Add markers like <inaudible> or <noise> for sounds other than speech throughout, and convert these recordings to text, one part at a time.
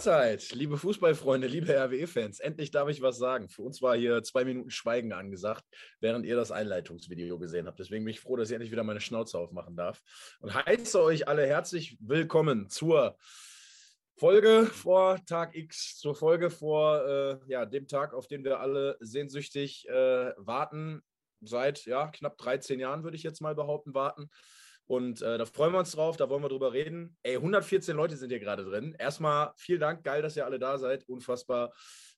Mahlzeit, liebe Fußballfreunde, liebe RWE-Fans. Endlich darf ich was sagen. Für uns war hier zwei Minuten Schweigen angesagt, während ihr das Einleitungsvideo gesehen habt. Deswegen bin ich froh, dass ich endlich wieder meine Schnauze aufmachen darf. Und heiße euch alle herzlich willkommen zur Folge vor Tag X, zur Folge vor äh, ja, dem Tag, auf den wir alle sehnsüchtig äh, warten. Seit ja, knapp 13 Jahren, würde ich jetzt mal behaupten, warten. Und äh, da freuen wir uns drauf, da wollen wir drüber reden. Ey, 114 Leute sind hier gerade drin. Erstmal vielen Dank, geil, dass ihr alle da seid. Unfassbar.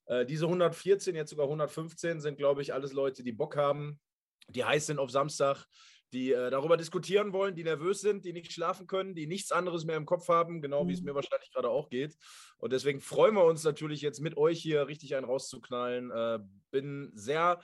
Äh, diese 114, jetzt sogar 115, sind, glaube ich, alles Leute, die Bock haben, die heiß sind auf Samstag, die äh, darüber diskutieren wollen, die nervös sind, die nicht schlafen können, die nichts anderes mehr im Kopf haben, genau wie es mhm. mir wahrscheinlich gerade auch geht. Und deswegen freuen wir uns natürlich jetzt mit euch hier richtig einen rauszuknallen. Äh, bin sehr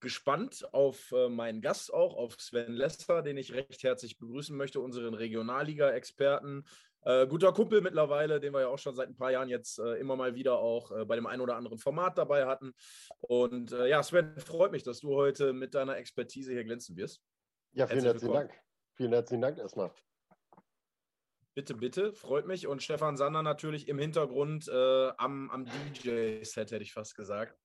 gespannt auf äh, meinen Gast auch, auf Sven Lesser, den ich recht herzlich begrüßen möchte, unseren Regionalliga-Experten. Äh, guter Kumpel mittlerweile, den wir ja auch schon seit ein paar Jahren jetzt äh, immer mal wieder auch äh, bei dem einen oder anderen Format dabei hatten. Und äh, ja, Sven, freut mich, dass du heute mit deiner Expertise hier glänzen wirst. Ja, vielen herzlichen Dank. Vielen herzlichen Dank erstmal. Bitte, bitte, freut mich. Und Stefan Sander natürlich im Hintergrund äh, am, am DJ-Set, hätte ich fast gesagt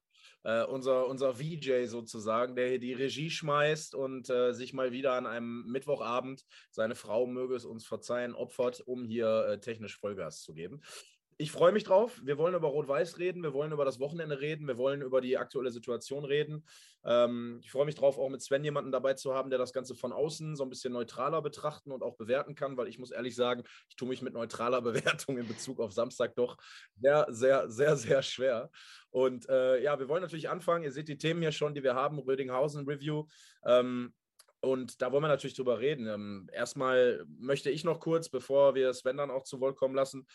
äh, unser, unser VJ sozusagen, der hier die Regie schmeißt und äh, sich mal wieder an einem Mittwochabend, seine Frau möge es uns verzeihen, opfert, um hier äh, technisch Vollgas zu geben ich freue mich drauf. Wir wollen über Rot-Weiß reden, wir wollen über das Wochenende reden, wir wollen über die aktuelle Situation reden. Ähm, ich freue mich drauf, auch mit Sven jemanden dabei zu haben, der das Ganze von außen so ein bisschen neutraler betrachten und auch bewerten kann, weil ich muss ehrlich sagen, ich tue mich mit neutraler <laughs> Bewertung in Bezug auf Samstag doch sehr, sehr, sehr, sehr schwer. Und äh, ja, wir wollen natürlich anfangen. Ihr seht die Themen hier schon, die wir haben: Rödinghausen Review. Ähm, und da wollen wir natürlich drüber reden. Ähm, erstmal möchte ich noch kurz, bevor wir Sven dann auch zu Wort kommen lassen,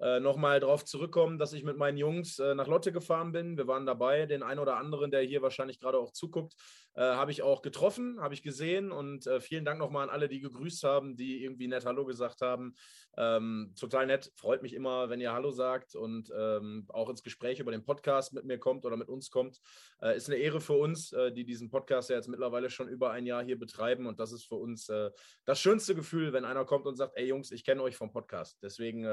äh, nochmal darauf zurückkommen, dass ich mit meinen Jungs äh, nach Lotte gefahren bin. Wir waren dabei. Den einen oder anderen, der hier wahrscheinlich gerade auch zuguckt, äh, habe ich auch getroffen, habe ich gesehen. Und äh, vielen Dank nochmal an alle, die gegrüßt haben, die irgendwie nett Hallo gesagt haben. Ähm, total nett. Freut mich immer, wenn ihr Hallo sagt und ähm, auch ins Gespräch über den Podcast mit mir kommt oder mit uns kommt. Äh, ist eine Ehre für uns, die diesen Podcast ja jetzt mittlerweile schon über ein Jahr hier betreiben. Und das ist für uns das schönste Gefühl, wenn einer kommt und sagt: Ey Jungs, ich kenne euch vom Podcast. Deswegen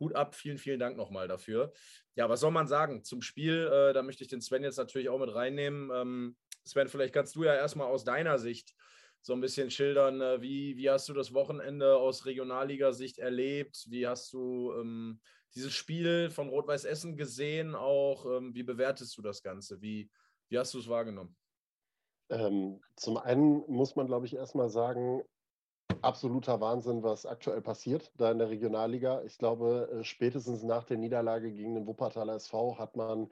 Hut ab, vielen, vielen Dank nochmal dafür. Ja, was soll man sagen zum Spiel? Äh, da möchte ich den Sven jetzt natürlich auch mit reinnehmen. Ähm, Sven, vielleicht kannst du ja erstmal aus deiner Sicht so ein bisschen schildern, äh, wie, wie hast du das Wochenende aus Regionalliga-Sicht erlebt? Wie hast du ähm, dieses Spiel von Rot-Weiß Essen gesehen? Auch ähm, wie bewertest du das Ganze? Wie, wie hast du es wahrgenommen? Ähm, zum einen muss man, glaube ich, erstmal sagen, absoluter Wahnsinn, was aktuell passiert da in der Regionalliga. Ich glaube, äh, spätestens nach der Niederlage gegen den Wuppertaler SV hat man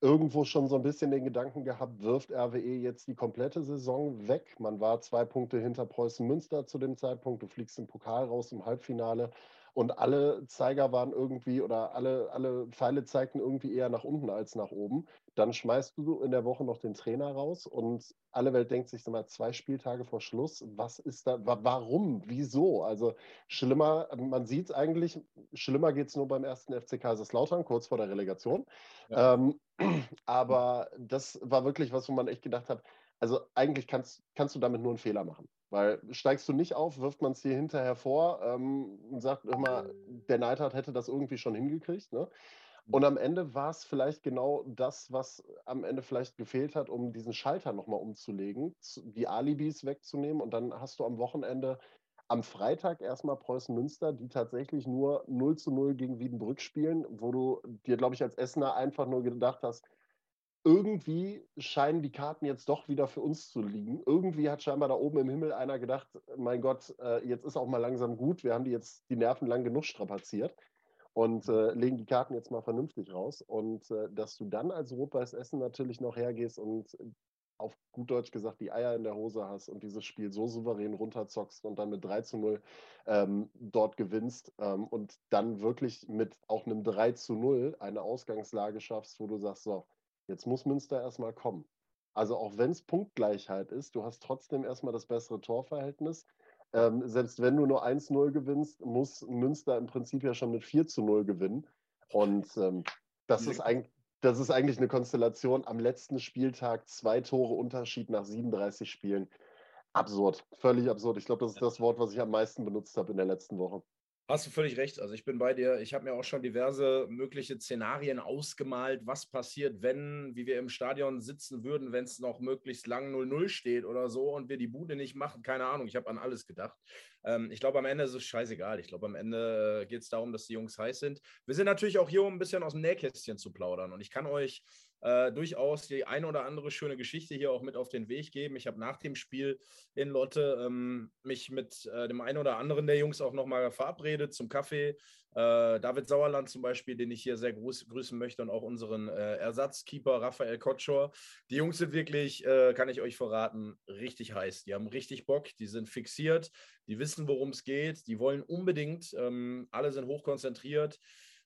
irgendwo schon so ein bisschen den Gedanken gehabt, wirft RWE jetzt die komplette Saison weg. Man war zwei Punkte hinter Preußen Münster zu dem Zeitpunkt. Du fliegst im Pokal raus im Halbfinale und alle Zeiger waren irgendwie oder alle, alle Pfeile zeigten irgendwie eher nach unten als nach oben. Dann schmeißt du in der Woche noch den Trainer raus und alle Welt denkt sich mal zwei Spieltage vor Schluss, was ist da, warum, wieso? Also schlimmer, man sieht es eigentlich, schlimmer geht es nur beim ersten FC Kaiserslautern, kurz vor der Relegation. Ja. Ähm, <clears throat> aber das war wirklich was, wo man echt gedacht hat, also eigentlich kannst, kannst du damit nur einen Fehler machen. Weil steigst du nicht auf, wirft man es dir hinterher vor ähm, und sagt immer, der Neidhardt hätte das irgendwie schon hingekriegt. Ne? Mhm. Und am Ende war es vielleicht genau das, was am Ende vielleicht gefehlt hat, um diesen Schalter nochmal umzulegen, die Alibis wegzunehmen. Und dann hast du am Wochenende am Freitag erstmal Preußen Münster, die tatsächlich nur 0 zu 0 gegen Wiedenbrück spielen, wo du dir, glaube ich, als Essener einfach nur gedacht hast, irgendwie scheinen die Karten jetzt doch wieder für uns zu liegen. Irgendwie hat scheinbar da oben im Himmel einer gedacht, mein Gott, äh, jetzt ist auch mal langsam gut, wir haben die jetzt die Nerven lang genug strapaziert und äh, legen die Karten jetzt mal vernünftig raus. Und äh, dass du dann als Rot-Weiß Essen natürlich noch hergehst und auf gut Deutsch gesagt die Eier in der Hose hast und dieses Spiel so souverän runterzockst und dann mit 3 zu 0 ähm, dort gewinnst ähm, und dann wirklich mit auch einem 3 zu 0 eine Ausgangslage schaffst, wo du sagst, so, Jetzt muss Münster erstmal kommen. Also auch wenn es Punktgleichheit ist, du hast trotzdem erstmal das bessere Torverhältnis. Ähm, selbst wenn du nur 1-0 gewinnst, muss Münster im Prinzip ja schon mit 4 zu 0 gewinnen. Und ähm, das, ist das ist eigentlich eine Konstellation am letzten Spieltag, zwei Tore Unterschied nach 37 Spielen. Absurd, völlig absurd. Ich glaube, das ist das Wort, was ich am meisten benutzt habe in der letzten Woche. Hast du völlig recht. Also ich bin bei dir. Ich habe mir auch schon diverse mögliche Szenarien ausgemalt, was passiert, wenn, wie wir im Stadion sitzen würden, wenn es noch möglichst lang 0-0 steht oder so und wir die Bude nicht machen. Keine Ahnung. Ich habe an alles gedacht. Ähm, ich glaube, am Ende ist es scheißegal. Ich glaube, am Ende äh, geht es darum, dass die Jungs heiß sind. Wir sind natürlich auch hier, um ein bisschen aus dem Nähkästchen zu plaudern. Und ich kann euch äh, durchaus die eine oder andere schöne Geschichte hier auch mit auf den Weg geben. Ich habe nach dem Spiel in Lotte ähm, mich mit äh, dem einen oder anderen der Jungs auch nochmal verabredet zum Kaffee. Äh, David Sauerland zum Beispiel, den ich hier sehr grüß, grüßen möchte und auch unseren äh, Ersatzkeeper Raphael Kotschor. Die Jungs sind wirklich, äh, kann ich euch verraten, richtig heiß. Die haben richtig Bock, die sind fixiert, die wissen, worum es geht, die wollen unbedingt, ähm, alle sind hochkonzentriert.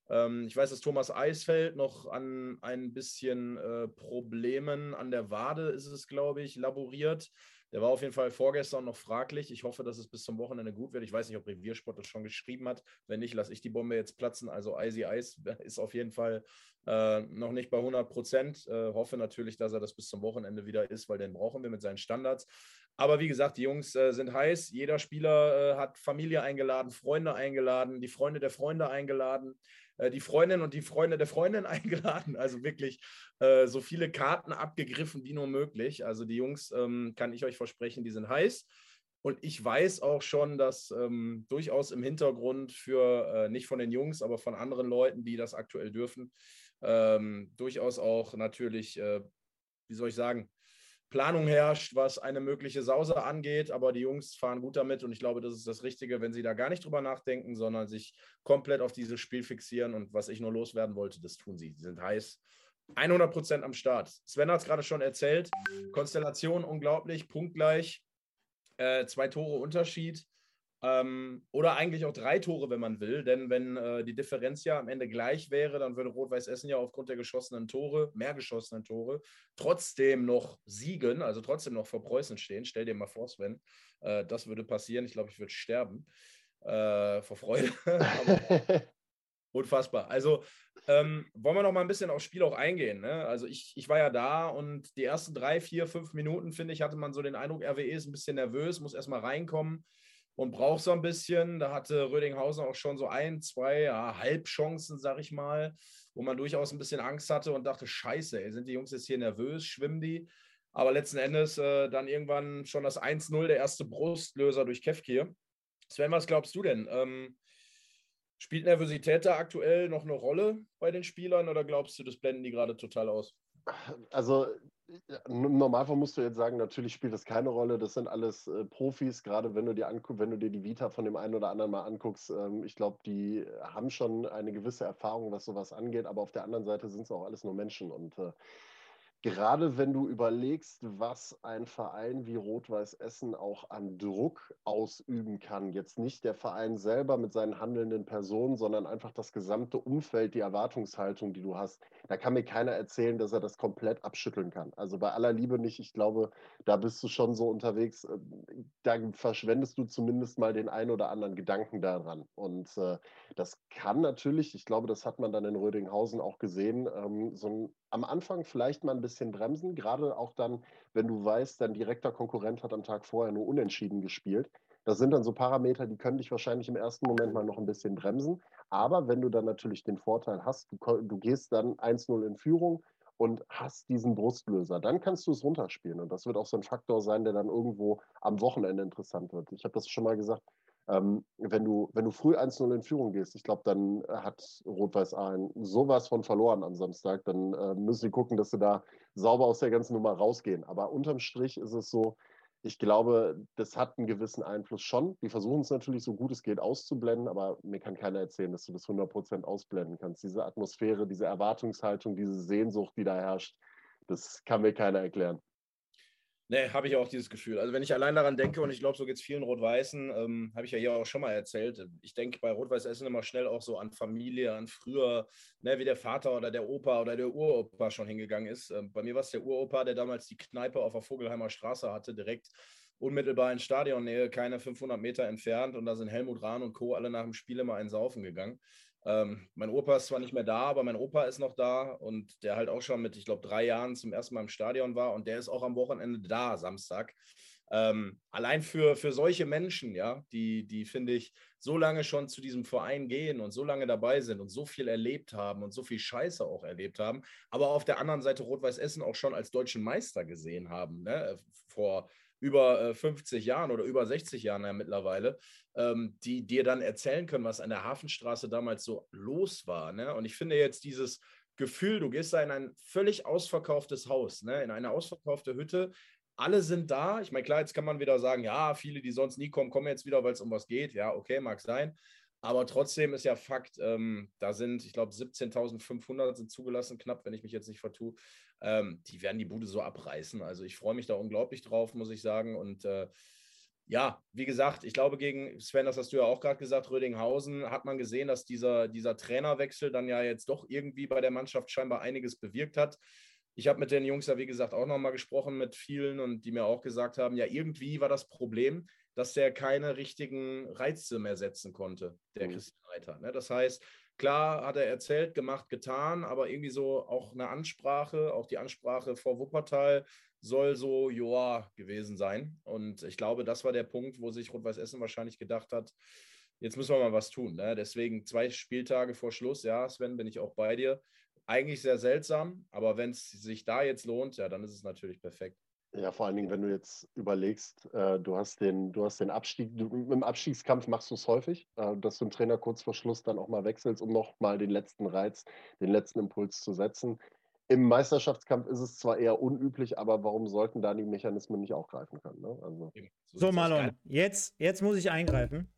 Ähm, ich weiß, dass Thomas Eisfeld noch an ein bisschen äh, Problemen an der Wade ist es, glaube ich, laboriert. Der war auf jeden Fall vorgestern noch fraglich. Ich hoffe, dass es bis zum Wochenende gut wird. Ich weiß nicht, ob Reviersport das schon geschrieben hat. Wenn nicht, lasse ich die Bombe jetzt platzen. Also Icy Ice <laughs> ist auf jeden Fall äh, noch nicht bei 100 Prozent. Äh, hoffe natürlich, dass er das bis zum Wochenende wieder ist, weil den brauchen wir mit seinen Standards. Aber wie gesagt, die Jungs äh, sind heiß. Jeder Spieler äh, hat Familie eingeladen, Freunde eingeladen, die Freunde der Freunde eingeladen. Äh, die Freundin und die Freunde der Freundin <laughs> eingeladen. Also wirklich äh, so viele Karten abgegriffen wie nur möglich. Also die Jungs, ähm, kann ich euch versprechen, die sind heiß. Und ich weiß auch schon, dass ähm, durchaus im Hintergrund für, äh, nicht von den Jungs, aber von anderen Leuten, die das aktuell dürfen, ähm, durchaus auch natürlich, äh, wie soll ich sagen, Planung herrscht, was eine mögliche Sause angeht, aber die Jungs fahren gut damit und ich glaube, das ist das Richtige, wenn sie da gar nicht drüber nachdenken, sondern sich komplett auf dieses Spiel fixieren und was ich nur loswerden wollte, das tun sie. Sie sind heiß. 100 Prozent am Start. Sven hat es gerade schon erzählt. Konstellation unglaublich, punktgleich. Äh, zwei Tore Unterschied. Ähm, oder eigentlich auch drei Tore, wenn man will. Denn wenn äh, die Differenz ja am Ende gleich wäre, dann würde Rot-Weiß Essen ja aufgrund der geschossenen Tore, mehr geschossenen Tore, trotzdem noch siegen, also trotzdem noch vor Preußen stehen. Stell dir mal vor, Sven, äh, das würde passieren. Ich glaube, ich würde sterben äh, vor Freude. <laughs> unfassbar. Also ähm, wollen wir noch mal ein bisschen aufs Spiel auch eingehen. Ne? Also ich, ich war ja da und die ersten drei, vier, fünf Minuten, finde ich, hatte man so den Eindruck, RWE ist ein bisschen nervös, muss erstmal reinkommen und braucht so ein bisschen. Da hatte Rödinghausen auch schon so ein, zwei ja, Halbchancen, sag ich mal, wo man durchaus ein bisschen Angst hatte und dachte, scheiße, ey, sind die Jungs jetzt hier nervös, schwimmen die? Aber letzten Endes äh, dann irgendwann schon das 1-0, der erste Brustlöser durch Kevkir. Sven, was glaubst du denn? Ähm, spielt Nervosität da aktuell noch eine Rolle bei den Spielern oder glaubst du, das blenden die gerade total aus? Also im Normalfall musst du jetzt sagen, natürlich spielt das keine Rolle. Das sind alles äh, Profis, gerade wenn du dir wenn du dir die Vita von dem einen oder anderen mal anguckst. Ähm, ich glaube, die haben schon eine gewisse Erfahrung, was sowas angeht, aber auf der anderen Seite sind es auch alles nur Menschen. Und äh, Gerade wenn du überlegst, was ein Verein wie Rot-Weiß Essen auch an Druck ausüben kann. Jetzt nicht der Verein selber mit seinen handelnden Personen, sondern einfach das gesamte Umfeld, die Erwartungshaltung, die du hast. Da kann mir keiner erzählen, dass er das komplett abschütteln kann. Also bei aller Liebe nicht. Ich glaube, da bist du schon so unterwegs. Äh, da verschwendest du zumindest mal den einen oder anderen Gedanken daran. Und äh, das kann natürlich, ich glaube, das hat man dann in Rödinghausen auch gesehen, ähm, so ein am Anfang vielleicht mal ein bisschen bremsen, gerade auch dann, wenn du weißt, dein direkter Konkurrent hat am Tag vorher nur unentschieden gespielt. Das sind dann so Parameter, die können dich wahrscheinlich im ersten Moment mal noch ein bisschen bremsen. Aber wenn du dann natürlich den Vorteil hast, du, du gehst dann 1-0 in Führung und hast diesen Brustlöser, dann kannst du es runterspielen. Und das wird auch so ein Faktor sein, der dann irgendwo am Wochenende interessant wird. Ich habe das schon mal gesagt, ähm, wenn, du, wenn du früh 1-0 in Führung gehst, ich glaube, dann äh, hat Rot-Weiß Aalen sowas von verloren am Samstag. Dann äh, müssen sie gucken, dass sie da sauber aus der ganzen Nummer rausgehen. Aber unterm Strich ist es so, ich glaube, das hat einen gewissen Einfluss schon. Die versuchen es natürlich so gut es geht auszublenden, aber mir kann keiner erzählen, dass du das 100% ausblenden kannst. Diese Atmosphäre, diese Erwartungshaltung, diese Sehnsucht, die da herrscht, das kann mir keiner erklären. Nee, habe ich auch dieses Gefühl. Also wenn ich allein daran denke, und ich glaube, so geht es vielen Rot-Weißen, ähm, habe ich ja hier auch schon mal erzählt, ich denke bei Rot-Weiß Essen immer schnell auch so an Familie, an früher, ne, wie der Vater oder der Opa oder der Uropa schon hingegangen ist. Ähm, bei mir war es der Uropa, der damals die Kneipe auf der Vogelheimer Straße hatte, direkt unmittelbar in Stadionnähe, keine 500 Meter entfernt. Und da sind Helmut Rahn und Co. alle nach dem Spiel immer einen Saufen gegangen. Ähm, mein Opa ist zwar nicht mehr da, aber mein Opa ist noch da und der halt auch schon mit, ich glaube, drei Jahren zum ersten Mal im Stadion war und der ist auch am Wochenende da, Samstag. ähm, allein für, für solche Menschen, ja, die, die finde ich, so lange schon zu diesem Verein gehen und so lange dabei sind und so viel erlebt haben und so viel Scheiße auch erlebt haben, aber auf der anderen Seite Rot-Weiß Essen auch schon als deutschen Meister gesehen haben, ne? vor über 50 äh, Jahren oder über 60 Jahren ja mittlerweile, ähm, die dir dann erzählen können, was an der Hafenstraße damals so los war. Ne? Und ich finde jetzt dieses Gefühl, du gehst da in ein völlig ausverkauftes Haus, ne? in eine ausverkaufte Hütte. Alle sind da. Ich meine, klar, jetzt kann man wieder sagen, ja, viele, die sonst nie kommen, kommen jetzt wieder, weil es um was geht. Ja, okay, mag sein. Aber trotzdem ist ja Fakt, ähm, da sind, ich glaube, 17.500 sind zugelassen, knapp, wenn ich mich jetzt nicht vertue. Ähm, die werden die Bude so abreißen. Also ich freue mich da unglaublich drauf, muss ich sagen. Und äh, ja, wie gesagt, ich glaube, gegen Sven, das hast du ja auch gerade gesagt, Rödinghausen, hat man gesehen, dass dieser, dieser Trainerwechsel dann ja jetzt doch irgendwie bei der Mannschaft scheinbar einiges bewirkt hat. Ich habe mit den Jungs ja, wie gesagt, auch nochmal gesprochen mit vielen und die mir auch gesagt haben, ja, irgendwie war das Problem, dass der keine richtigen Reize mehr setzen konnte, der mhm. Christian Reiter. Ne? Das heißt, klar hat er erzählt, gemacht, getan, aber irgendwie so auch eine Ansprache, auch die Ansprache vor Wuppertal soll so Joa gewesen sein. Und ich glaube, das war der Punkt, wo sich Rot-Weiß Essen wahrscheinlich gedacht hat, jetzt müssen wir mal was tun. Ne? Deswegen zwei Spieltage vor Schluss, ja, Sven, bin ich auch bei dir. Eigentlich sehr seltsam, aber wenn es sich da jetzt lohnt, ja, dann ist es natürlich perfekt. Ja, vor allen Dingen, wenn du jetzt überlegst, äh, du hast den, du hast den Abstieg, du, im Abstiegskampf machst du es häufig, äh, dass du einen Trainer kurz vor Schluss dann auch mal wechselst, um nochmal den letzten Reiz, den letzten Impuls zu setzen. Im Meisterschaftskampf ist es zwar eher unüblich, aber warum sollten da die Mechanismen nicht auch greifen können? Ne? Also. So, Marlon, jetzt, jetzt muss ich eingreifen.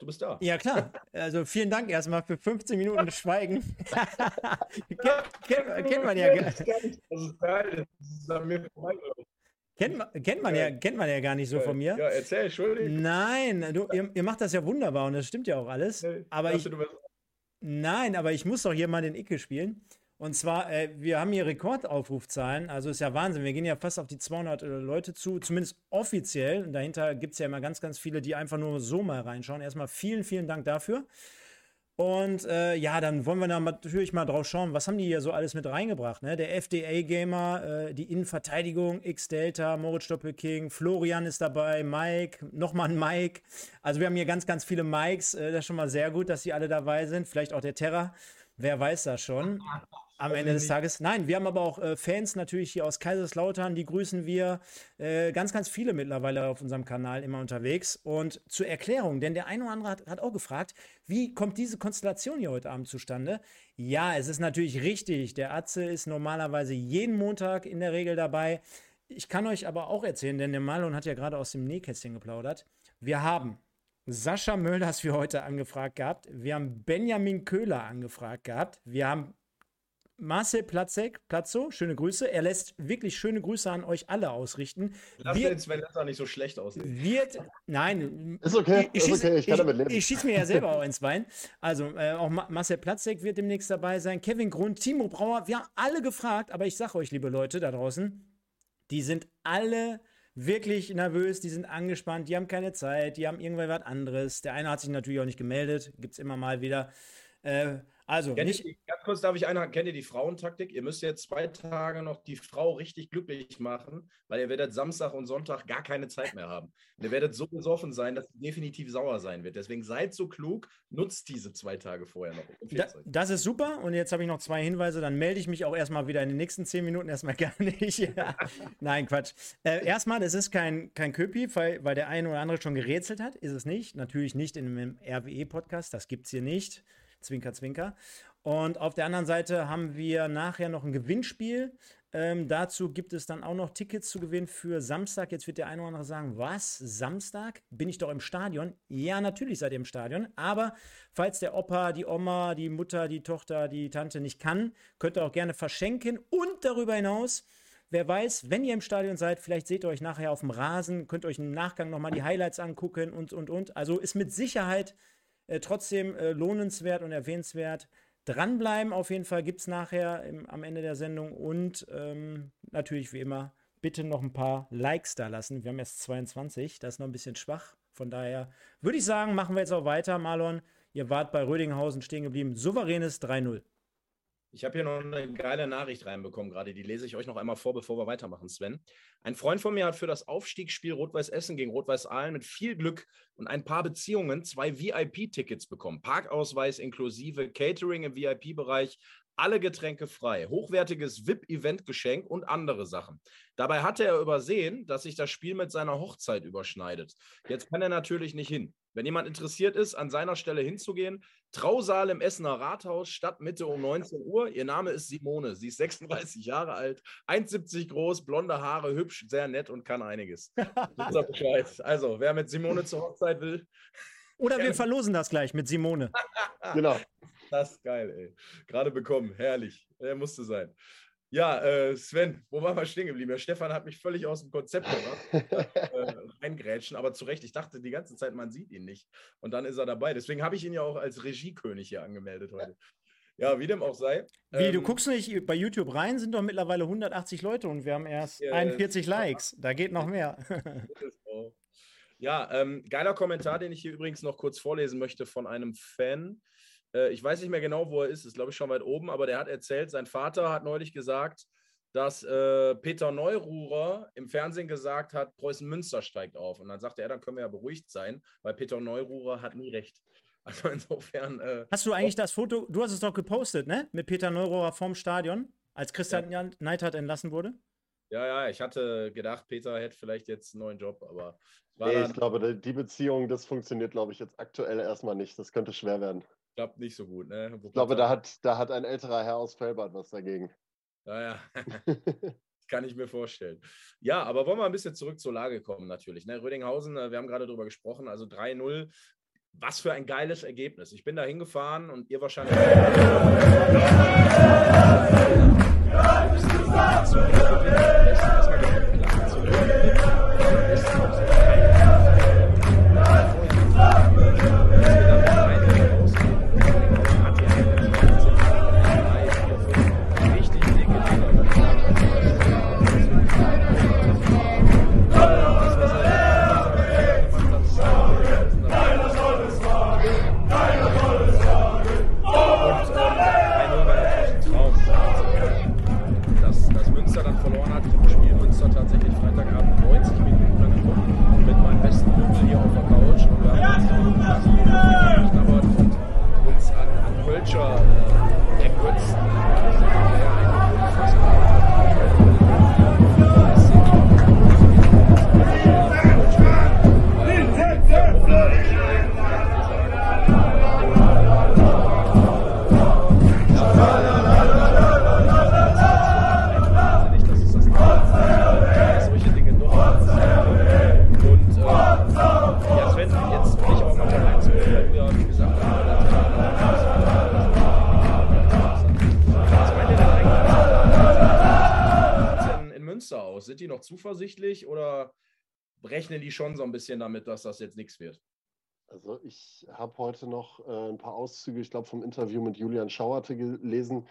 Du bist da. Ja, klar. Also vielen Dank erstmal für 15 Minuten Schweigen. <laughs> kennt, kennt, man ja. Das ist geil. Das ist an mir Kennt man, kennt, man ja, kennt man ja gar nicht so von mir. Ja, erzähl, Entschuldigung. Nein, du, ihr, ihr, macht das ja wunderbar und das stimmt ja auch alles. Aber ich, nein, aber ich muss doch hier mal den Icke spielen. Und zwar, äh, wir haben hier Rekordaufrufzahlen, also ist ja Wahnsinn. Wir gehen ja fast auf die 200 äh, Leute zu, zumindest offiziell. Und dahinter gibt es ja immer ganz, ganz viele, die einfach nur so mal reinschauen. Erstmal vielen, vielen Dank dafür. Und äh, ja, dann wollen wir da natürlich mal drauf schauen, was haben die hier so alles mit reingebracht. Ne? Der FDA-Gamer, äh, die Innenverteidigung, X-Delta, Moritz Doppelking, Florian ist dabei, Mike, nochmal ein Mike. Also wir haben hier ganz, ganz viele Mikes. Äh, das ist schon mal sehr gut, dass sie alle dabei sind. Vielleicht auch der Terra. Wer weiß das schon am Ende des Tages. Nein, wir haben aber auch äh, Fans natürlich hier aus Kaiserslautern, die grüßen wir. Äh, ganz, ganz viele mittlerweile auf unserem Kanal immer unterwegs. Und zur Erklärung, denn der eine oder andere hat, hat auch gefragt, wie kommt diese Konstellation hier heute Abend zustande? Ja, es ist natürlich richtig. Der Atze ist normalerweise jeden Montag in der Regel dabei. Ich kann euch aber auch erzählen, denn der Marlon hat ja gerade aus dem Nähkästchen geplaudert. Wir haben Sascha Mölders für heute angefragt gehabt. Wir haben Benjamin Köhler angefragt gehabt. Wir haben Marcel Platzek, Platzo, schöne Grüße. Er lässt wirklich schöne Grüße an euch alle ausrichten. Lass wird, den Sven auch nicht so schlecht aussehen. Wird, nein. Ist okay, ich, ich ist okay, ich kann damit leben. Ich, ich schieße mir ja selber auch ins Bein. Also, äh, auch Marcel Platzek wird demnächst dabei sein. Kevin Grund, Timo Brauer. Wir haben alle gefragt, aber ich sage euch, liebe Leute da draußen, die sind alle wirklich nervös, die sind angespannt, die haben keine Zeit, die haben irgendwann was anderes. Der eine hat sich natürlich auch nicht gemeldet, gibt es immer mal wieder. Äh, also, kennt nicht, ihr, ganz kurz darf ich einhaken, kennt ihr die Frauentaktik? Ihr müsst jetzt zwei Tage noch die Frau richtig glücklich machen, weil ihr werdet Samstag und Sonntag gar keine Zeit mehr haben. Und ihr werdet so besoffen sein, dass sie definitiv sauer sein wird. Deswegen seid so klug, nutzt diese zwei Tage vorher noch. Da, das ist super. Und jetzt habe ich noch zwei Hinweise. Dann melde ich mich auch erstmal wieder in den nächsten zehn Minuten erstmal <laughs> gar nicht. Nein, Quatsch. Äh, erstmal, es ist kein, kein Köpi, weil, weil der eine oder andere schon gerätselt hat. Ist es nicht. Natürlich nicht in einem RWE-Podcast. Das gibt es hier nicht. Zwinker, zwinker. Und auf der anderen Seite haben wir nachher noch ein Gewinnspiel. Ähm, dazu gibt es dann auch noch Tickets zu gewinnen für Samstag. Jetzt wird der eine oder andere sagen, was? Samstag? Bin ich doch im Stadion? Ja, natürlich seid ihr im Stadion. Aber falls der Opa, die Oma, die Mutter, die Tochter, die Tante nicht kann, könnt ihr auch gerne verschenken. Und darüber hinaus, wer weiß, wenn ihr im Stadion seid, vielleicht seht ihr euch nachher auf dem Rasen, könnt euch im Nachgang nochmal die Highlights angucken und, und, und. Also ist mit Sicherheit äh, trotzdem äh, lohnenswert und erwähnenswert. Dranbleiben auf jeden Fall gibt es nachher im, am Ende der Sendung und ähm, natürlich wie immer bitte noch ein paar Likes da lassen. Wir haben erst 22, das ist noch ein bisschen schwach. Von daher würde ich sagen, machen wir jetzt auch weiter, Marlon. Ihr wart bei Rödinghausen stehen geblieben. Souveränes 3-0. Ich habe hier noch eine geile Nachricht reinbekommen gerade. Die lese ich euch noch einmal vor, bevor wir weitermachen, Sven. Ein Freund von mir hat für das Aufstiegsspiel Rot-Weiß Essen gegen Rot-Weiß Aalen mit viel Glück und ein paar Beziehungen zwei VIP-Tickets bekommen. Parkausweis inklusive Catering im VIP-Bereich, alle Getränke frei, hochwertiges VIP-Event-Geschenk und andere Sachen. Dabei hatte er übersehen, dass sich das Spiel mit seiner Hochzeit überschneidet. Jetzt kann er natürlich nicht hin. Wenn jemand interessiert ist, an seiner Stelle hinzugehen, Trausaal im Essener Rathaus, Stadtmitte um 19 Uhr. Ihr Name ist Simone. Sie ist 36 Jahre alt, 1,70 groß, blonde Haare, hübsch, sehr nett und kann einiges. Bescheid. Also, wer mit Simone zur Hochzeit will. <laughs> Oder wir verlosen das gleich mit Simone. <laughs> genau. Das ist geil, ey. Gerade bekommen. Herrlich. Er musste sein. Ja, äh, Sven, wo waren wir stehen geblieben? Ja, Stefan hat mich völlig aus dem Konzept gebracht. <laughs> äh, reingrätschen, aber zu Recht, ich dachte die ganze Zeit, man sieht ihn nicht. Und dann ist er dabei. Deswegen habe ich ihn ja auch als Regiekönig hier angemeldet heute. Ja, wie dem auch sei. Wie, ähm, du guckst nicht bei YouTube rein, sind doch mittlerweile 180 Leute und wir haben erst ja, 41 Likes. Da geht noch mehr. <laughs> ja, ähm, geiler Kommentar, den ich hier übrigens noch kurz vorlesen möchte von einem Fan. Äh, ich weiß nicht mehr genau, wo er ist, ist glaube ich schon weit oben, aber der hat erzählt, sein Vater hat neulich gesagt, dass äh, Peter Neururer im Fernsehen gesagt hat, Preußen Münster steigt auf. Und dann sagte er, dann können wir ja beruhigt sein, weil Peter Neururer hat nie recht. <laughs> Also insofern. Äh, hast du eigentlich das Foto, du hast es doch gepostet, ne? Mit Peter Neururer vorm Stadion, als Christian ja. Neidhardt entlassen wurde? Ja, ja, ich hatte gedacht, Peter hätte vielleicht jetzt einen neuen Job, aber. Nee, ich glaube, die Beziehung, das funktioniert, glaube ich, jetzt aktuell erstmal nicht. Das könnte schwer werden klappt nicht so gut. Ne? ich glaube, da hat, da hat ein älterer Herr aus Felbert was dagegen. Naja, kann ich mir vorstellen. Ja, aber wollen wir ein bisschen zurück zur Lage kommen, natürlich. Ne? Rödinghausen, äh, wir haben gerade darüber gesprochen, also 3-0. Was für ein geiles Ergebnis. Ich bin da hingefahren und ihr wahrscheinlich. Zuversichtlich oder rechnen die schon so ein bisschen damit, dass das jetzt nichts wird? Also ich habe heute noch äh, ein paar Auszüge, ich glaube, vom Interview mit Julian Schauerte gelesen.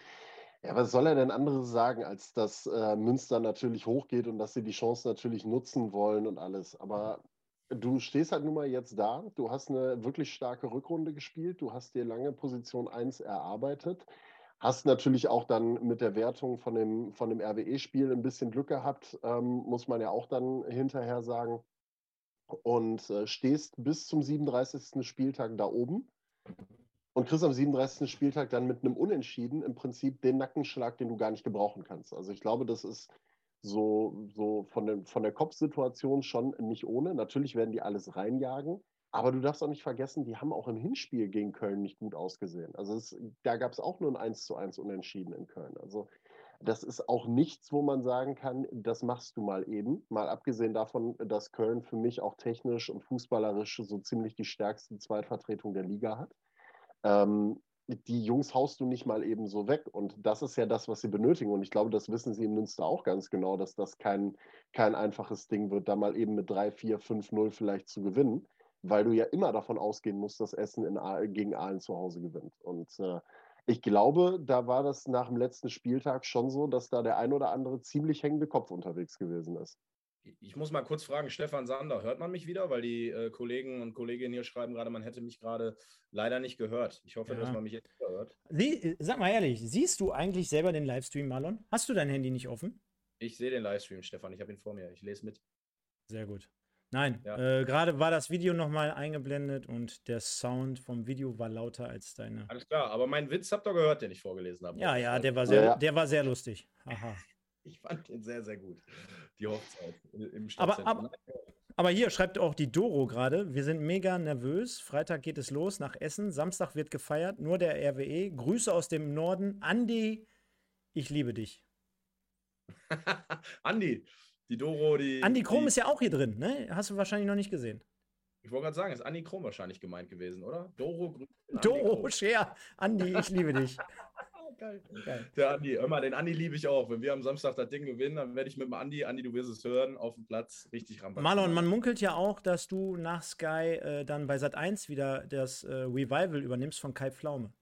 Ja, was soll er denn anderes sagen, als dass äh, Münster natürlich hochgeht und dass sie die Chance natürlich nutzen wollen und alles. Aber du stehst halt nun mal jetzt da. Du hast eine wirklich starke Rückrunde gespielt. Du hast dir lange Position 1 erarbeitet. Hast natürlich auch dann mit der Wertung von dem, von dem RWE-Spiel ein bisschen Glück gehabt, ähm, muss man ja auch dann hinterher sagen. Und äh, stehst bis zum 37. Spieltag da oben und kriegst am 37. Spieltag dann mit einem Unentschieden im Prinzip den Nackenschlag, den du gar nicht gebrauchen kannst. Also ich glaube, das ist so, so von, dem, von der Kopfsituation schon nicht ohne. Natürlich werden die alles reinjagen. Aber du darfst auch nicht vergessen, die haben auch im Hinspiel gegen Köln nicht gut ausgesehen. Also es, da gab es auch nur ein 1 zu 1 Unentschieden in Köln. Also das ist auch nichts, wo man sagen kann, das machst du mal eben. Mal abgesehen davon, dass Köln für mich auch technisch und fußballerisch so ziemlich die stärkste Zweitvertretung der Liga hat. Ähm, die Jungs haust du nicht mal eben so weg. Und das ist ja das, was sie benötigen. Und ich glaube, das wissen sie in Münster auch ganz genau, dass das kein, kein einfaches Ding wird, da mal eben mit 3, 4, 5, 0 vielleicht zu gewinnen weil du ja immer davon ausgehen musst, dass Essen in gegen Aalen zu Hause gewinnt. Und äh, ich glaube, da war das nach dem letzten Spieltag schon so, dass da der ein oder andere ziemlich hängende Kopf unterwegs gewesen ist. Ich muss mal kurz fragen, Stefan Sander, hört man mich wieder? Weil die äh, Kollegen und Kolleginnen hier schreiben gerade, man hätte mich gerade leider nicht gehört. Ich hoffe, ja. dass man mich jetzt hört. Sie, sag mal ehrlich, siehst du eigentlich selber den Livestream, Marlon? Hast du dein Handy nicht offen? Ich sehe den Livestream, Stefan. Ich habe ihn vor mir. Ich lese mit. Sehr gut. Nein, ja. äh, gerade war das Video nochmal eingeblendet und der Sound vom Video war lauter als deine. Alles klar, aber meinen Witz habt ihr gehört, den ich vorgelesen habe. Ja, ja, der war sehr, ja. Der war sehr lustig. Aha. <laughs> Ich fand den sehr, sehr gut. Die Hochzeit im aber, aber, aber hier schreibt auch die Doro gerade, wir sind mega nervös. Freitag geht es los nach Essen. Samstag wird gefeiert. Nur der RWE. Grüße aus dem Norden. Andi, ich liebe dich. <laughs> Andi, die Doro, die. Andi Krom die, ist ja auch hier drin, ne? Hast du wahrscheinlich noch nicht gesehen. Ich wollte gerade sagen, ist Andi Krom wahrscheinlich gemeint gewesen, oder? Doro, Doro, Scher, Andi, ich liebe dich. <laughs> Geil. Geil. Der Andi, immer den Andi liebe ich auch. Wenn wir am Samstag das Ding gewinnen, dann werde ich mit dem Andi, Andi, du wirst es hören, auf dem Platz richtig rampeln. Marlon, man munkelt ja auch, dass du nach Sky äh, dann bei Sat 1 wieder das äh, Revival übernimmst von Kai Pflaume.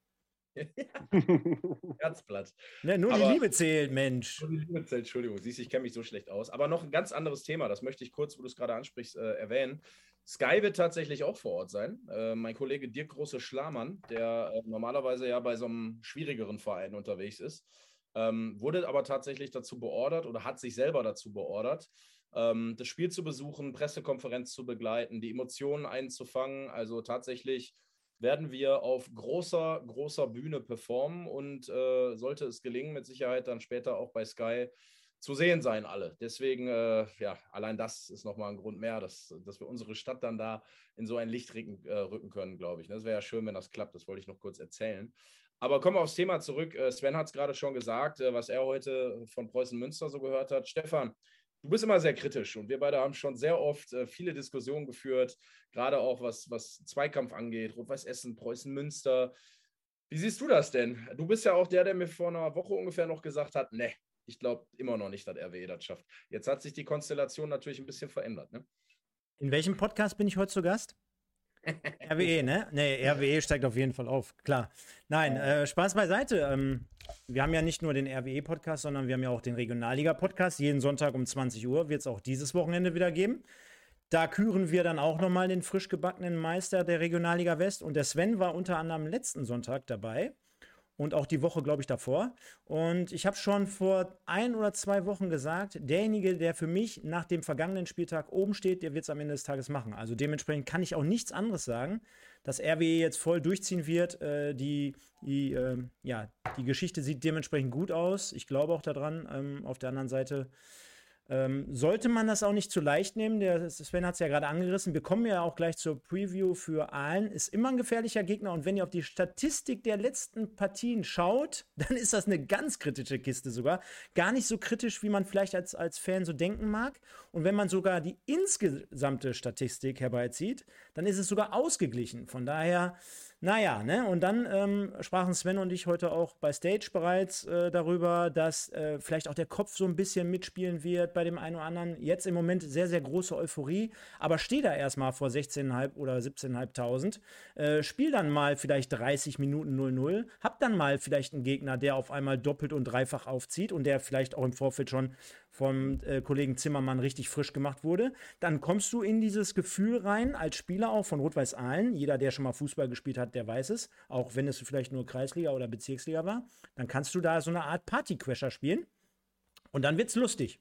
<laughs> Herzblatt. Ne, nur Aber die Liebe zählt, Mensch. Nur die Liebe zählt, Entschuldigung. Siehst du, ich kenne mich so schlecht aus. Aber noch ein ganz anderes Thema, das möchte ich kurz, wo du es gerade ansprichst, äh, erwähnen. Sky wird tatsächlich auch vor Ort sein. Äh, mein Kollege Dirk Große-Schlamann, der äh, normalerweise ja bei so einem schwierigeren Verein unterwegs ist, ähm, wurde aber tatsächlich dazu beordert oder hat sich selber dazu beordert, ähm, das Spiel zu besuchen, Pressekonferenz zu begleiten, die Emotionen einzufangen. Also tatsächlich werden wir auf großer, großer Bühne performen und äh, sollte es gelingen, mit Sicherheit dann später auch bei Sky zu sehen sein, alle. Deswegen, äh, ja, allein das ist nochmal ein Grund mehr, dass, dass wir unsere Stadt dann da in so ein Licht rücken, äh, rücken können, glaube ich. Das wäre ja schön, wenn das klappt. Das wollte ich noch kurz erzählen. Aber kommen wir aufs Thema zurück. Äh, Sven hat es gerade schon gesagt, äh, was er heute von Preußen Münster so gehört hat. Stefan, du bist immer sehr kritisch und wir beide haben schon sehr oft äh, viele Diskussionen geführt, gerade auch was, was Zweikampf angeht, Rot-Weiß Essen, Preußen Münster. Wie siehst du das denn? Du bist ja auch der, der mir vor einer Woche ungefähr noch gesagt hat, ne, ich glaube immer noch nicht, dass RWE das schafft. Jetzt hat sich die Konstellation natürlich ein bisschen verändert. Ne? In welchem Podcast bin ich heute zu Gast? <laughs> RWE, ne? Ne, RWE steigt auf jeden Fall auf, klar. Nein, äh, Spaß beiseite. Ähm, wir haben ja nicht nur den RWE-Podcast, sondern wir haben ja auch den Regionalliga-Podcast. Jeden Sonntag um 20 Uhr wird es auch dieses Wochenende wieder geben. Da küren wir dann auch nochmal den frisch gebackenen Meister der Regionalliga West. Und der Sven war unter anderem letzten Sonntag dabei und auch die Woche, glaube ich, davor. Und ich habe schon vor ein oder zwei Wochen gesagt, derjenige, der für mich nach dem vergangenen Spieltag oben steht, der wird es am Ende des Tages machen. Also dementsprechend kann ich auch nichts anderes sagen, dass RWE jetzt voll durchziehen wird. Äh, die, die, äh, ja, die Geschichte sieht dementsprechend gut aus. Ich glaube auch daran. Ähm, auf der anderen Seite ähm, sollte man das auch nicht zu leicht nehmen? Der Sven hat es ja gerade angerissen. Wir kommen ja auch gleich zur Preview für Aalen. Ist immer ein gefährlicher Gegner. Und wenn ihr auf die Statistik der letzten Partien schaut, <laughs> dann ist das eine ganz kritische Kiste sogar. Gar nicht so kritisch, wie man vielleicht als, als Fan so denken mag. Und wenn man sogar die insgesamte Statistik herbeizieht, dann ist es sogar ausgeglichen. Von daher naja, ne? Und dann ähm, sprachen Sven und ich heute auch bei Stage bereits äh, darüber, dass äh, vielleicht auch der Kopf so ein bisschen mitspielen wird bei dem einen oder anderen. Jetzt im Moment sehr, sehr große Euphorie, aber steh da erstmal vor 16.500 oder 17.500. Äh, spiel dann mal vielleicht 30 Minuten 0-0. Hab dann mal vielleicht einen Gegner, der auf einmal doppelt und dreifach aufzieht und der vielleicht auch im Vorfeld schon vom äh, Kollegen Zimmermann richtig frisch gemacht wurde, dann kommst du in dieses Gefühl rein, als Spieler auch von Rot-Weiß Aalen. Jeder, der schon mal Fußball gespielt hat, der weiß es, auch wenn es vielleicht nur Kreisliga oder Bezirksliga war. Dann kannst du da so eine Art Party-Crasher spielen und dann wird es lustig.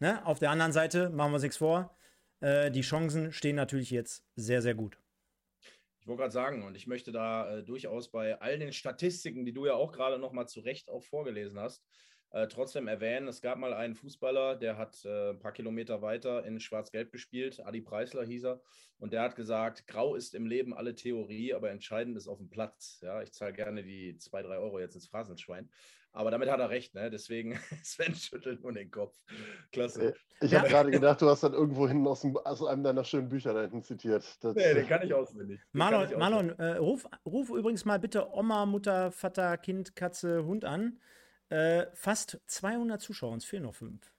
Ne? Auf der anderen Seite, machen wir uns nichts vor, äh, die Chancen stehen natürlich jetzt sehr, sehr gut. Ich wollte gerade sagen, und ich möchte da äh, durchaus bei all den Statistiken, die du ja auch gerade noch mal zu Recht auch vorgelesen hast, äh, trotzdem erwähnen, es gab mal einen Fußballer, der hat äh, ein paar Kilometer weiter in Schwarz-Gelb gespielt, Adi Preisler hieß er, und der hat gesagt, grau ist im Leben alle Theorie, aber entscheidend ist auf dem Platz. Ja, ich zahle gerne die zwei, drei Euro jetzt ins Phrasenschwein. Aber damit hat er recht, ne? Deswegen, <laughs> Sven schüttelt nur den Kopf. Klasse. Äh, ich habe gerade gedacht, du hast dann irgendwo hinten aus, dem, aus einem deiner schönen Bücher da hinten zitiert. Das, nee, den kann ich auswendig. Marlon, ich auswendig. Marlon äh, ruf, ruf übrigens mal bitte Oma, Mutter, Vater, Kind, Katze, Hund an. Äh, fast 200 Zuschauer, uns fehlen noch fünf.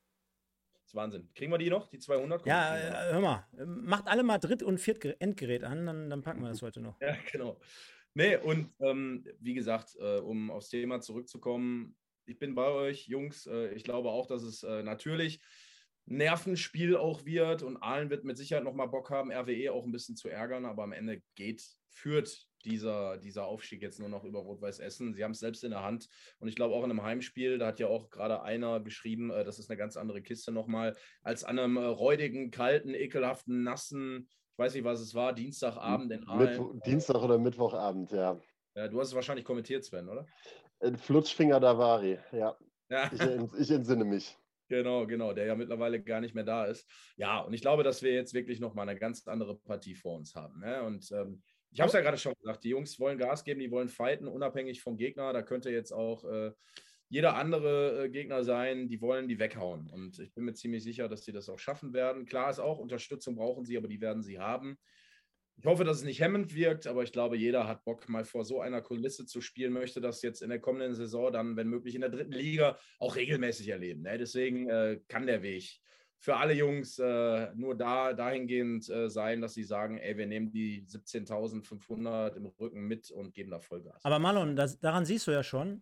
Das ist Wahnsinn. Kriegen wir die noch, die 200? Ja, äh, hör mal, macht alle mal Dritt- und Viertendgerät an, dann, dann packen wir das heute noch. <laughs> Ja, genau. Nee, und ähm, wie gesagt, äh, um aufs Thema zurückzukommen, ich bin bei euch, Jungs. Äh, ich glaube auch, dass es äh, natürlich Nervenspiel auch wird und Aalen wird mit Sicherheit nochmal Bock haben, RWE auch ein bisschen zu ärgern, aber am Ende geht, führt dieser, dieser Aufstieg jetzt nur noch über Rot-Weiß Essen. Sie haben es selbst in der Hand und ich glaube auch in einem Heimspiel, da hat ja auch gerade einer geschrieben, äh, das ist eine ganz andere Kiste nochmal, als an einem äh, räudigen, kalten, ekelhaften, nassen, ich weiß nicht, was es war, Dienstagabend in Aalen. Dienstag oder Mittwochabend, ja. ja. Du hast es wahrscheinlich kommentiert, Sven, oder? Äh, Flutschfinger Davari, ja. ja. Ich, ich entsinne mich. Genau, genau, der ja mittlerweile gar nicht mehr da ist. Ja, und ich glaube, dass wir jetzt wirklich nochmal eine ganz andere Partie vor uns haben. Ne? Und ähm, ich habe es ja gerade schon gesagt, die Jungs wollen Gas geben, die wollen fighten, unabhängig vom Gegner. Da könnte jetzt auch äh, jeder andere äh, Gegner sein, die wollen die weghauen. Und ich bin mir ziemlich sicher, dass sie das auch schaffen werden. Klar ist auch, Unterstützung brauchen sie, aber die werden sie haben. Ich hoffe, dass es nicht hemmend wirkt, aber ich glaube, jeder hat Bock, mal vor so einer Kulisse zu spielen, möchte das jetzt in der kommenden Saison dann, wenn möglich, in der dritten Liga auch regelmäßig erleben. Ne? Deswegen äh, kann der Weg für alle Jungs äh, nur da dahingehend äh, sein, dass sie sagen, ey, wir nehmen die 17.500 im Rücken mit und geben da Vollgas. Aber Marlon, das, daran siehst du ja schon,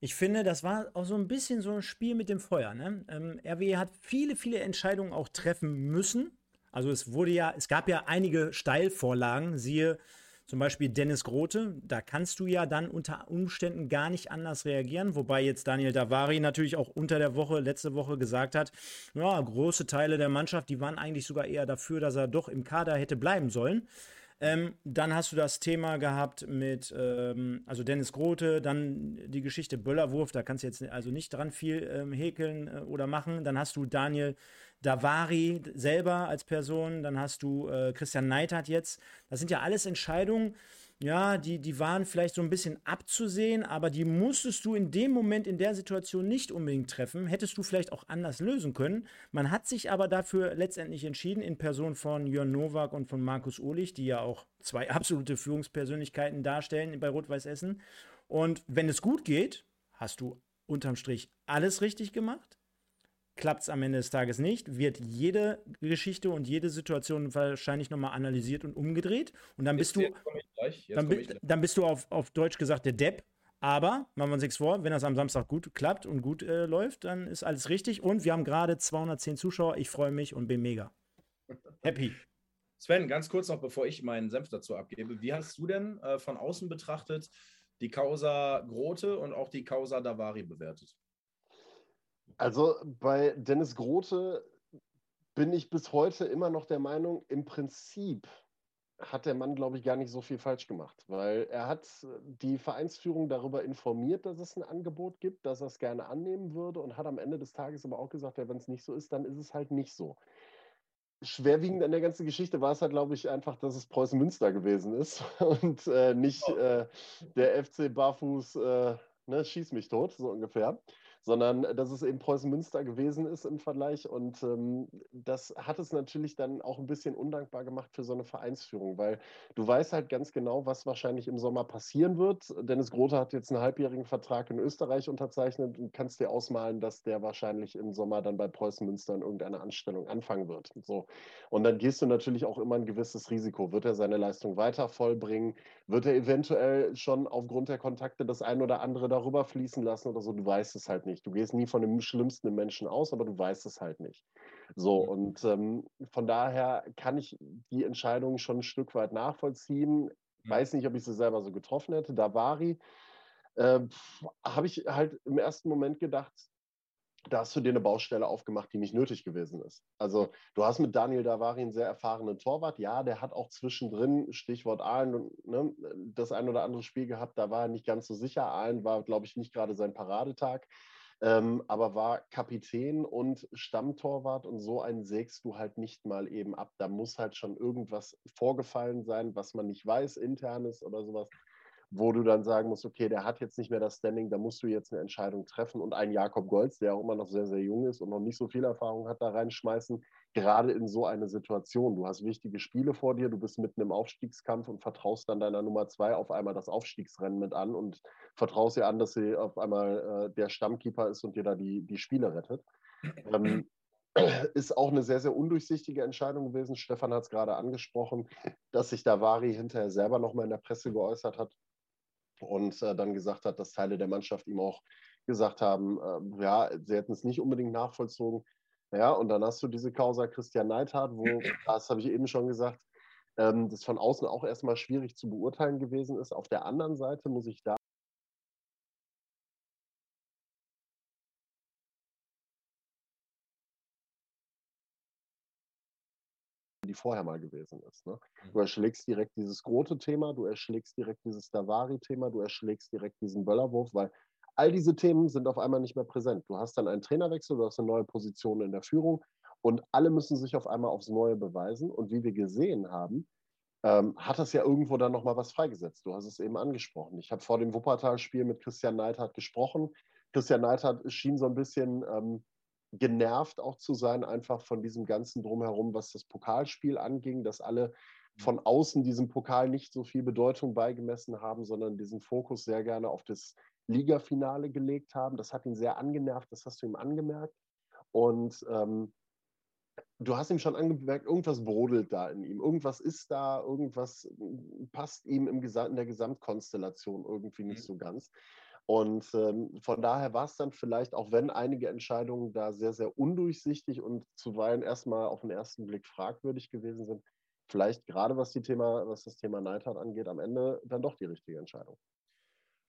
ich finde, das war auch so ein bisschen so ein Spiel mit dem Feuer. Ne? Ähm, RW hat viele, viele Entscheidungen auch treffen müssen also es wurde ja, es gab ja einige Steilvorlagen, siehe zum Beispiel Dennis Grote, da kannst du ja dann unter Umständen gar nicht anders reagieren, wobei jetzt Daniel Davari natürlich auch unter der Woche, letzte Woche gesagt hat, ja, große Teile der Mannschaft, die waren eigentlich sogar eher dafür, dass er doch im Kader hätte bleiben sollen. Ähm, dann hast du das Thema gehabt mit, ähm, also Dennis Grote, dann die Geschichte Böllerwurf, da kannst du jetzt also nicht dran viel ähm, häkeln äh, oder machen. Dann hast du Daniel Davari selber als Person, dann hast du äh, Christian Neidhardt jetzt. Das sind ja alles Entscheidungen, ja, die, die waren vielleicht so ein bisschen abzusehen, aber die musstest du in dem Moment, in der Situation nicht unbedingt treffen. Hättest du vielleicht auch anders lösen können. Man hat sich aber dafür letztendlich entschieden, in Person von Jörn Nowak und von Markus Ohlich, die ja auch zwei <laughs> absolute Führungspersönlichkeiten darstellen bei Rot-Weiß Essen. Und wenn es gut geht, hast du unterm Strich alles richtig gemacht klappt es am Ende des Tages nicht, wird jede Geschichte und jede Situation wahrscheinlich nochmal analysiert und umgedreht. Und dann bist jetzt, du, dann, dann, bist du auf, auf Deutsch gesagt der Depp. Aber machen wir uns nichts vor, wenn das am Samstag gut klappt und gut äh, läuft, dann ist alles richtig. Und wir haben gerade 210 Zuschauer. Ich freue mich und bin mega <laughs> happy. Sven, ganz kurz noch, bevor ich meinen Senf dazu abgebe. Wie hast du denn äh, von außen betrachtet die Causa Grote und auch die Causa Davari bewertet? Also bei Dennis Grote bin ich bis heute immer noch der Meinung, im Prinzip hat der Mann, glaube ich, gar nicht so viel falsch gemacht, weil er hat die Vereinsführung darüber informiert, dass es ein Angebot gibt, dass er es gerne annehmen würde und hat am Ende des Tages aber auch gesagt, ja, wenn es nicht so ist, dann ist es halt nicht so. Schwerwiegend an der ganzen Geschichte war es halt, glaube ich, einfach, dass es Preußen Münster gewesen ist <laughs> und äh, nicht oh. äh, der FC Barfuß, äh, ne, schieß mich tot, so ungefähr sondern dass es eben Preußen Münster gewesen ist im Vergleich. Und ähm, das hat es natürlich dann auch ein bisschen undankbar gemacht für so eine Vereinsführung, weil du weißt halt ganz genau, was wahrscheinlich im Sommer passieren wird. Dennis Grote hat jetzt einen halbjährigen Vertrag in Österreich unterzeichnet und kannst dir ausmalen, dass der wahrscheinlich im Sommer dann bei Preußen Münster in irgendeiner Anstellung anfangen wird. So. Und dann gehst du natürlich auch immer ein gewisses Risiko. Wird er seine Leistung weiter vollbringen? Wird er eventuell schon aufgrund der Kontakte das ein oder andere darüber fließen lassen oder so? Du weißt es halt nicht nicht. Du gehst nie von dem Schlimmsten im Menschen aus, aber du weißt es halt nicht. So, und ähm, von daher kann ich die Entscheidung schon ein Stück weit nachvollziehen. Weiß nicht, ob ich sie selber so getroffen hätte. Davari äh, habe ich halt im ersten Moment gedacht, da hast du dir eine Baustelle aufgemacht, die nicht nötig gewesen ist. Also du hast mit Daniel Davari einen sehr erfahrenen Torwart. Ja, der hat auch zwischendrin, Stichwort Aalen, ne, das ein oder andere Spiel gehabt, da war er nicht ganz so sicher. Aalen war, glaube ich, nicht gerade sein Paradetag ähm, aber war Kapitän und Stammtorwart und so einen sägst du halt nicht mal eben ab. Da muss halt schon irgendwas vorgefallen sein, was man nicht weiß, internes oder sowas, wo du dann sagen musst, okay, der hat jetzt nicht mehr das Standing, da musst du jetzt eine Entscheidung treffen und einen Jakob Golz, der auch immer noch sehr, sehr jung ist und noch nicht so viel Erfahrung hat, da reinschmeißen, gerade in so eine Situation. Du hast wichtige Spiele vor dir, du bist mitten im Aufstiegskampf und vertraust dann deiner Nummer zwei auf einmal das Aufstiegsrennen mit an und vertraust ihr an, dass sie auf einmal äh, der Stammkeeper ist und dir da die, die Spiele rettet. Ähm, <clears throat> ist auch eine sehr, sehr undurchsichtige Entscheidung gewesen. Stefan hat es gerade angesprochen, dass sich Davari hinterher selber nochmal in der Presse geäußert hat und äh, dann gesagt hat, dass Teile der Mannschaft ihm auch gesagt haben, äh, ja, sie hätten es nicht unbedingt nachvollzogen. Ja, und dann hast du diese Causa Christian Neidhardt, wo, <clears throat> das habe ich eben schon gesagt, ähm, das von außen auch erstmal schwierig zu beurteilen gewesen ist. Auf der anderen Seite muss ich da die vorher mal gewesen ist. Ne? Du mhm. erschlägst direkt dieses Grote-Thema, du erschlägst direkt dieses Davari-Thema, du erschlägst direkt diesen Böllerwurf, weil all diese Themen sind auf einmal nicht mehr präsent. Du hast dann einen Trainerwechsel, du hast eine neue Position in der Führung und alle müssen sich auf einmal aufs Neue beweisen. Und wie wir gesehen haben, ähm, hat das ja irgendwo dann nochmal was freigesetzt. Du hast es eben angesprochen. Ich habe vor dem Wuppertal-Spiel mit Christian Neidhardt gesprochen. Christian Neidhardt schien so ein bisschen ähm, genervt auch zu sein, einfach von diesem ganzen Drumherum, was das Pokalspiel anging, dass alle von außen diesem Pokal nicht so viel Bedeutung beigemessen haben, sondern diesen Fokus sehr gerne auf das Ligafinale gelegt haben. Das hat ihn sehr angenervt, das hast du ihm angemerkt. Und ähm, du hast ihm schon angemerkt, irgendwas brodelt da in ihm, irgendwas ist da, irgendwas passt ihm im in der Gesamtkonstellation irgendwie nicht mhm. so ganz. Und ähm, von daher war es dann vielleicht, auch wenn einige Entscheidungen da sehr, sehr undurchsichtig und zuweilen erstmal auf den ersten Blick fragwürdig gewesen sind, vielleicht gerade was, die Thema, was das Thema Neidhardt angeht, am Ende dann doch die richtige Entscheidung.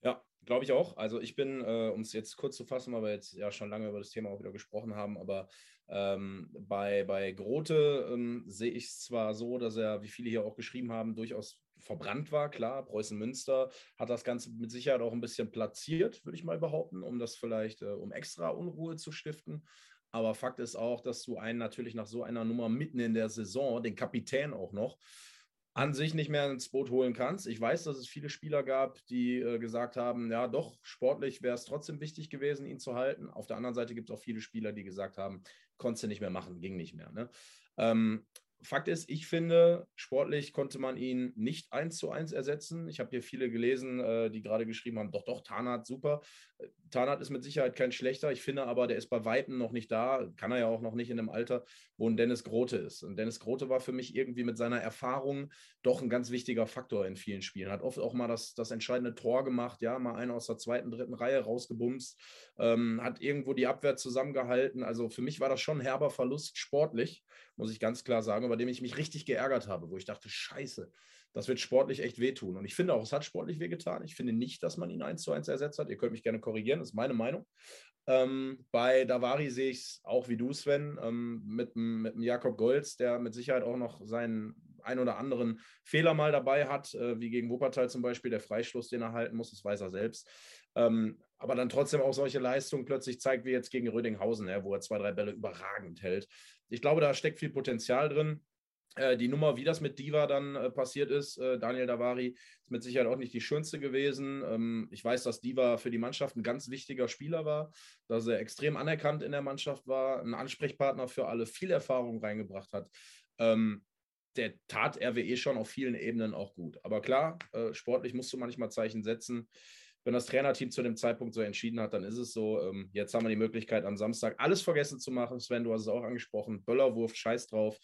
Ja, glaube ich auch. Also ich bin, äh, um es jetzt kurz zu fassen, weil wir jetzt ja schon lange über das Thema auch wieder gesprochen haben, aber ähm, bei, bei Grote ähm, sehe ich es zwar so, dass er, wie viele hier auch geschrieben haben, durchaus verbrannt war. Klar, Preußen Münster hat das Ganze mit Sicherheit auch ein bisschen platziert, würde ich mal behaupten, um das vielleicht, äh, um extra Unruhe zu stiften. Aber Fakt ist auch, dass du einen natürlich nach so einer Nummer mitten in der Saison, den Kapitän auch noch, an sich nicht mehr ins Boot holen kannst. Ich weiß, dass es viele Spieler gab, die äh, gesagt haben, ja doch, sportlich wäre es trotzdem wichtig gewesen, ihn zu halten. Auf der anderen Seite gibt es auch viele Spieler, die gesagt haben, konntest du nicht mehr machen, ging nicht mehr. Ne? Ähm, Fakt ist, ich finde, sportlich konnte man ihn nicht eins zu eins ersetzen. Ich habe hier viele gelesen, äh, die gerade geschrieben haben, doch, doch, Tarnat, super. Tarnat ist mit Sicherheit kein schlechter. Ich finde aber, der ist bei Weitem noch nicht da, kann er ja auch noch nicht in dem Alter, wo ein Dennis Grote ist. Und Dennis Grote war für mich irgendwie mit seiner Erfahrung doch ein ganz wichtiger Faktor in vielen Spielen. Hat oft auch mal das, das entscheidende Tor gemacht, ja, mal einen aus der zweiten, dritten Reihe rausgebumst, ähm, hat irgendwo die Abwehr zusammengehalten. Also für mich war das schon ein herber Verlust sportlich, muss ich ganz klar sagen über dem ich mich richtig geärgert habe, wo ich dachte, scheiße, das wird sportlich echt wehtun. Und ich finde auch, es hat sportlich wehgetan. Ich finde nicht, dass man ihn eins zu eins ersetzt hat. Ihr könnt mich gerne korrigieren, das ist meine Meinung. Ähm, bei Davari sehe ich es auch wie du, Sven, ähm, mit, mit Jakob Golz, der mit Sicherheit auch noch seinen ein oder anderen Fehler mal dabei hat, äh, wie gegen Wuppertal zum Beispiel, der Freischluss, den er halten muss, das weiß er selbst. Ähm, aber dann trotzdem auch solche Leistungen plötzlich zeigt, wie jetzt gegen Rödinghausen, ja, wo er zwei, drei Bälle überragend hält. Ich glaube, da steckt viel Potenzial drin. Äh, die Nummer, wie das mit Diva dann äh, passiert ist, äh, Daniel Davari, ist mit Sicherheit auch nicht die schönste gewesen. Ähm, ich weiß, dass Diva für die Mannschaft ein ganz wichtiger Spieler war, dass er extrem anerkannt in der Mannschaft war, ein Ansprechpartner für alle, viel Erfahrung reingebracht hat. Ähm, der tat RWE schon auf vielen Ebenen auch gut. Aber klar, äh, sportlich musst du manchmal Zeichen setzen. Wenn das Trainerteam zu dem Zeitpunkt so entschieden hat, dann ist es so. Ähm, jetzt haben wir die Möglichkeit, am Samstag alles vergessen zu machen. Sven, du hast es auch angesprochen. Böllerwurf, scheiß drauf.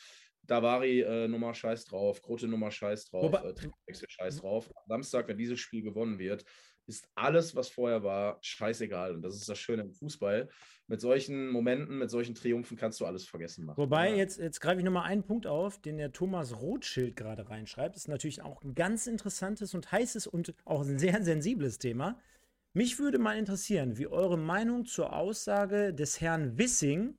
Davari äh, Nummer scheiß drauf, Grote Nummer scheiß drauf, äh, Trainerwechsel scheiß drauf. Samstag, wenn dieses Spiel gewonnen wird, ist alles, was vorher war, scheißegal. Und das ist das Schöne im Fußball. Mit solchen Momenten, mit solchen Triumphen kannst du alles vergessen machen. Wobei, jetzt, jetzt greife ich nochmal einen Punkt auf, den der Thomas Rothschild gerade reinschreibt. Das ist natürlich auch ein ganz interessantes und heißes und auch ein sehr sensibles Thema. Mich würde mal interessieren, wie eure Meinung zur Aussage des Herrn Wissing,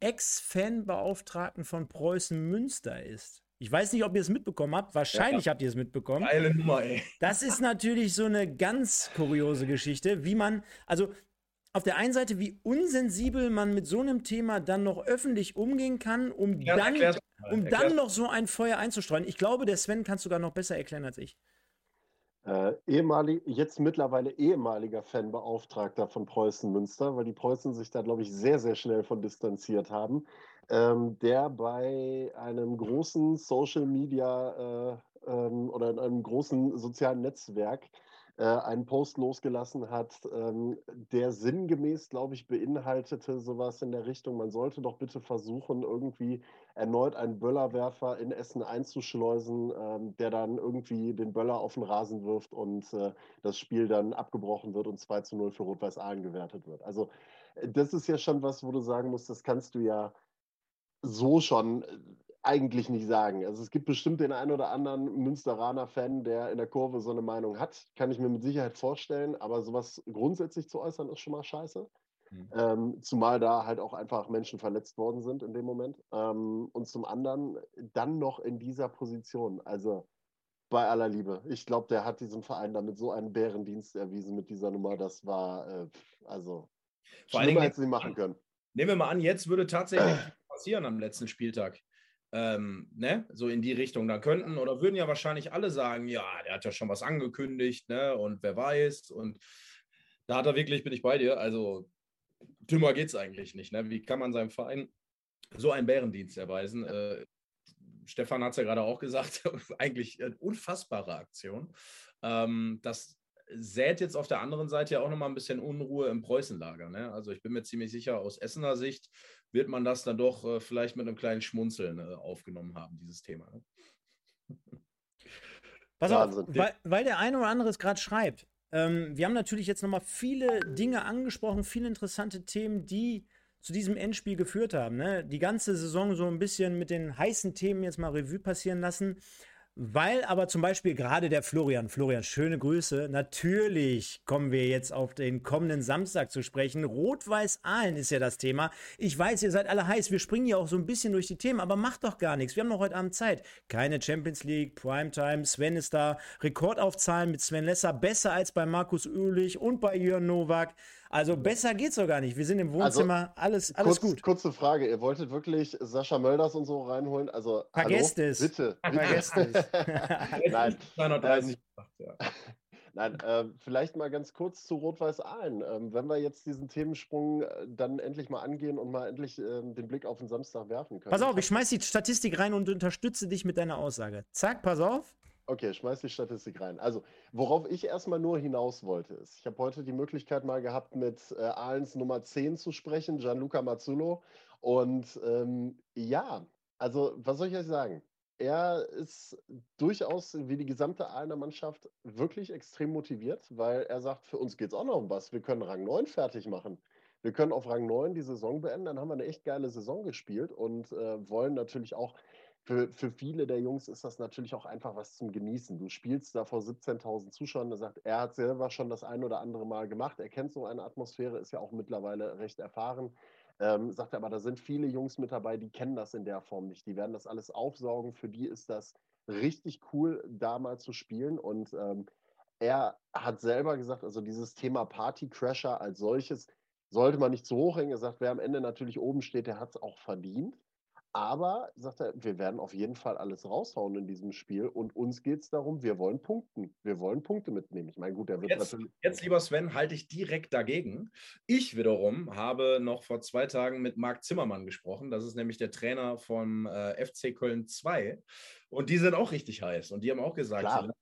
Ex-Fanbeauftragten von Preußen Münster ist. Ich weiß nicht, ob ihr es mitbekommen habt. Wahrscheinlich ja. habt ihr es mitbekommen. Geile Nummer, ey. Das ist natürlich so eine ganz kuriose Geschichte, wie man, also auf der einen Seite, wie unsensibel man mit so einem Thema dann noch öffentlich umgehen kann, um ja, dann, um dann noch so ein Feuer einzustreuen. Ich glaube, der Sven kann es sogar noch besser erklären als ich. Äh, ehemalig, jetzt mittlerweile ehemaliger Fanbeauftragter von Preußen Münster, weil die Preußen sich da, glaube ich, sehr, sehr schnell von distanziert haben, ähm, der bei einem großen Social Media äh, ähm, oder in einem großen sozialen Netzwerk äh, einen Post losgelassen hat, ähm, der sinngemäß, glaube ich, beinhaltete sowas in der Richtung, man sollte doch bitte versuchen, irgendwie erneut einen Böllerwerfer in Essen einzuschleusen, ähm, der dann irgendwie den Böller auf den Rasen wirft und äh, das Spiel dann abgebrochen wird und 2 zu 0 für Rot-Weiß Aalen gewertet wird. Also äh, das ist ja schon was, wo du sagen musst, das kannst du ja so schon äh, eigentlich nicht sagen. Also es gibt bestimmt den einen oder anderen Münsteraner-Fan, der in der Kurve so eine Meinung hat. Kann ich mir mit Sicherheit vorstellen, aber sowas grundsätzlich zu äußern, ist schon mal scheiße. Mhm. Ähm, zumal da halt auch einfach Menschen verletzt worden sind in dem Moment. Ähm, und zum anderen dann noch in dieser Position. Also bei aller Liebe. Ich glaube, der hat diesem Verein damit so einen Bärendienst erwiesen mit dieser Nummer. Das war, äh, also, Vor schlimmer hätte sie machen können. Nehmen wir mal an, jetzt würde tatsächlich passieren am letzten Spieltag. Ähm, ne? so in die Richtung da könnten oder würden ja wahrscheinlich alle sagen, ja, der hat ja schon was angekündigt, ne? Und wer weiß. Und da hat er wirklich, bin ich bei dir, also dümmer geht es eigentlich nicht. Ne? Wie kann man seinem Verein so einen Bärendienst erweisen? Äh, Stefan hat es ja gerade auch gesagt, <laughs> eigentlich eine unfassbare Aktion. Ähm, das sät jetzt auf der anderen Seite ja auch nochmal ein bisschen Unruhe im Preußenlager. Ne? Also ich bin mir ziemlich sicher, aus Essener Sicht wird man das dann doch äh, vielleicht mit einem kleinen Schmunzeln äh, aufgenommen haben, dieses Thema. Ne? Pass auf, weil, weil, der eine oder andere es gerade schreibt. Ähm, wir haben natürlich jetzt nochmal viele Dinge angesprochen, viele interessante Themen, die zu diesem Endspiel geführt haben. Ne? Die ganze Saison so ein bisschen mit den heißen Themen jetzt mal Revue passieren lassen. Weil aber zum Beispiel gerade der Florian, Florian, schöne Grüße. Natürlich kommen wir jetzt auf den kommenden Samstag zu sprechen. Rot-Weiß-Aalen ist ja das Thema. Ich weiß, ihr seid alle heiß. Wir springen ja auch so ein bisschen durch die Themen, aber macht doch gar nichts. Wir haben noch heute Abend Zeit. Keine Champions League, Primetime. Sven ist da. Rekordaufzahlen mit Sven Lesser. Besser als bei Markus Oehlich und bei Jörn Nowak. Also besser geht's doch gar nicht. Wir sind im also, Wohnzimmer, also, alles, alles kurz, gut. Kurze Frage, ihr wolltet wirklich Sascha Mölders und so reinholen? Also, Vergesst hallo? es. Bitte. <laughs> Vergesst es. <laughs> Nein. 230 ähm, <laughs> Nein, äh, vielleicht mal ganz kurz zu Rot-Weiß-Aalen. Ähm, wenn wir jetzt diesen Themensprung äh, dann endlich mal angehen und mal endlich äh, den Blick auf den Samstag werfen können. Pass auf, ich schmeiß die Statistik rein und unterstütze dich mit deiner Aussage. Zack, pass auf. Okay, schmeiß die Statistik rein. Also, worauf ich erstmal nur hinaus wollte, ist, ich habe heute die Möglichkeit mal gehabt, mit äh, Ahlens Nummer 10 zu sprechen, Gianluca Mazzullo. Und ähm, ja, also, was soll ich euch sagen? Er ist durchaus, wie die gesamte Ahlener Mannschaft, wirklich extrem motiviert, weil er sagt, für uns geht es auch noch um was. Wir können Rang 9 fertig machen. Wir können auf Rang 9 die Saison beenden, dann haben wir eine echt geile Saison gespielt und äh, wollen natürlich auch für, für viele der Jungs ist das natürlich auch einfach was zum Genießen. Du spielst da vor 17.000 Zuschauern, er sagt, er hat selber schon das ein oder andere Mal gemacht, er kennt so eine Atmosphäre, ist ja auch mittlerweile recht erfahren. Ähm, sagt er aber, da sind viele Jungs mit dabei, die kennen das in der Form nicht. Die werden das alles aufsaugen. Für die ist das richtig cool, da mal zu spielen. Und ähm, er hat selber gesagt, also dieses Thema Party-Crasher als solches sollte man nicht zu hoch hängen. Er sagt, wer am Ende natürlich oben steht, der hat es auch verdient. Aber, sagt er, wir werden auf jeden Fall alles raushauen in diesem Spiel und uns geht es darum, wir wollen punkten. Wir wollen Punkte mitnehmen. Ich meine, gut, der wird jetzt, natürlich. Jetzt, lieber Sven, halte ich direkt dagegen. Ich wiederum habe noch vor zwei Tagen mit Marc Zimmermann gesprochen. Das ist nämlich der Trainer vom äh, FC Köln 2. Und die sind auch richtig heiß. Und die haben auch gesagt,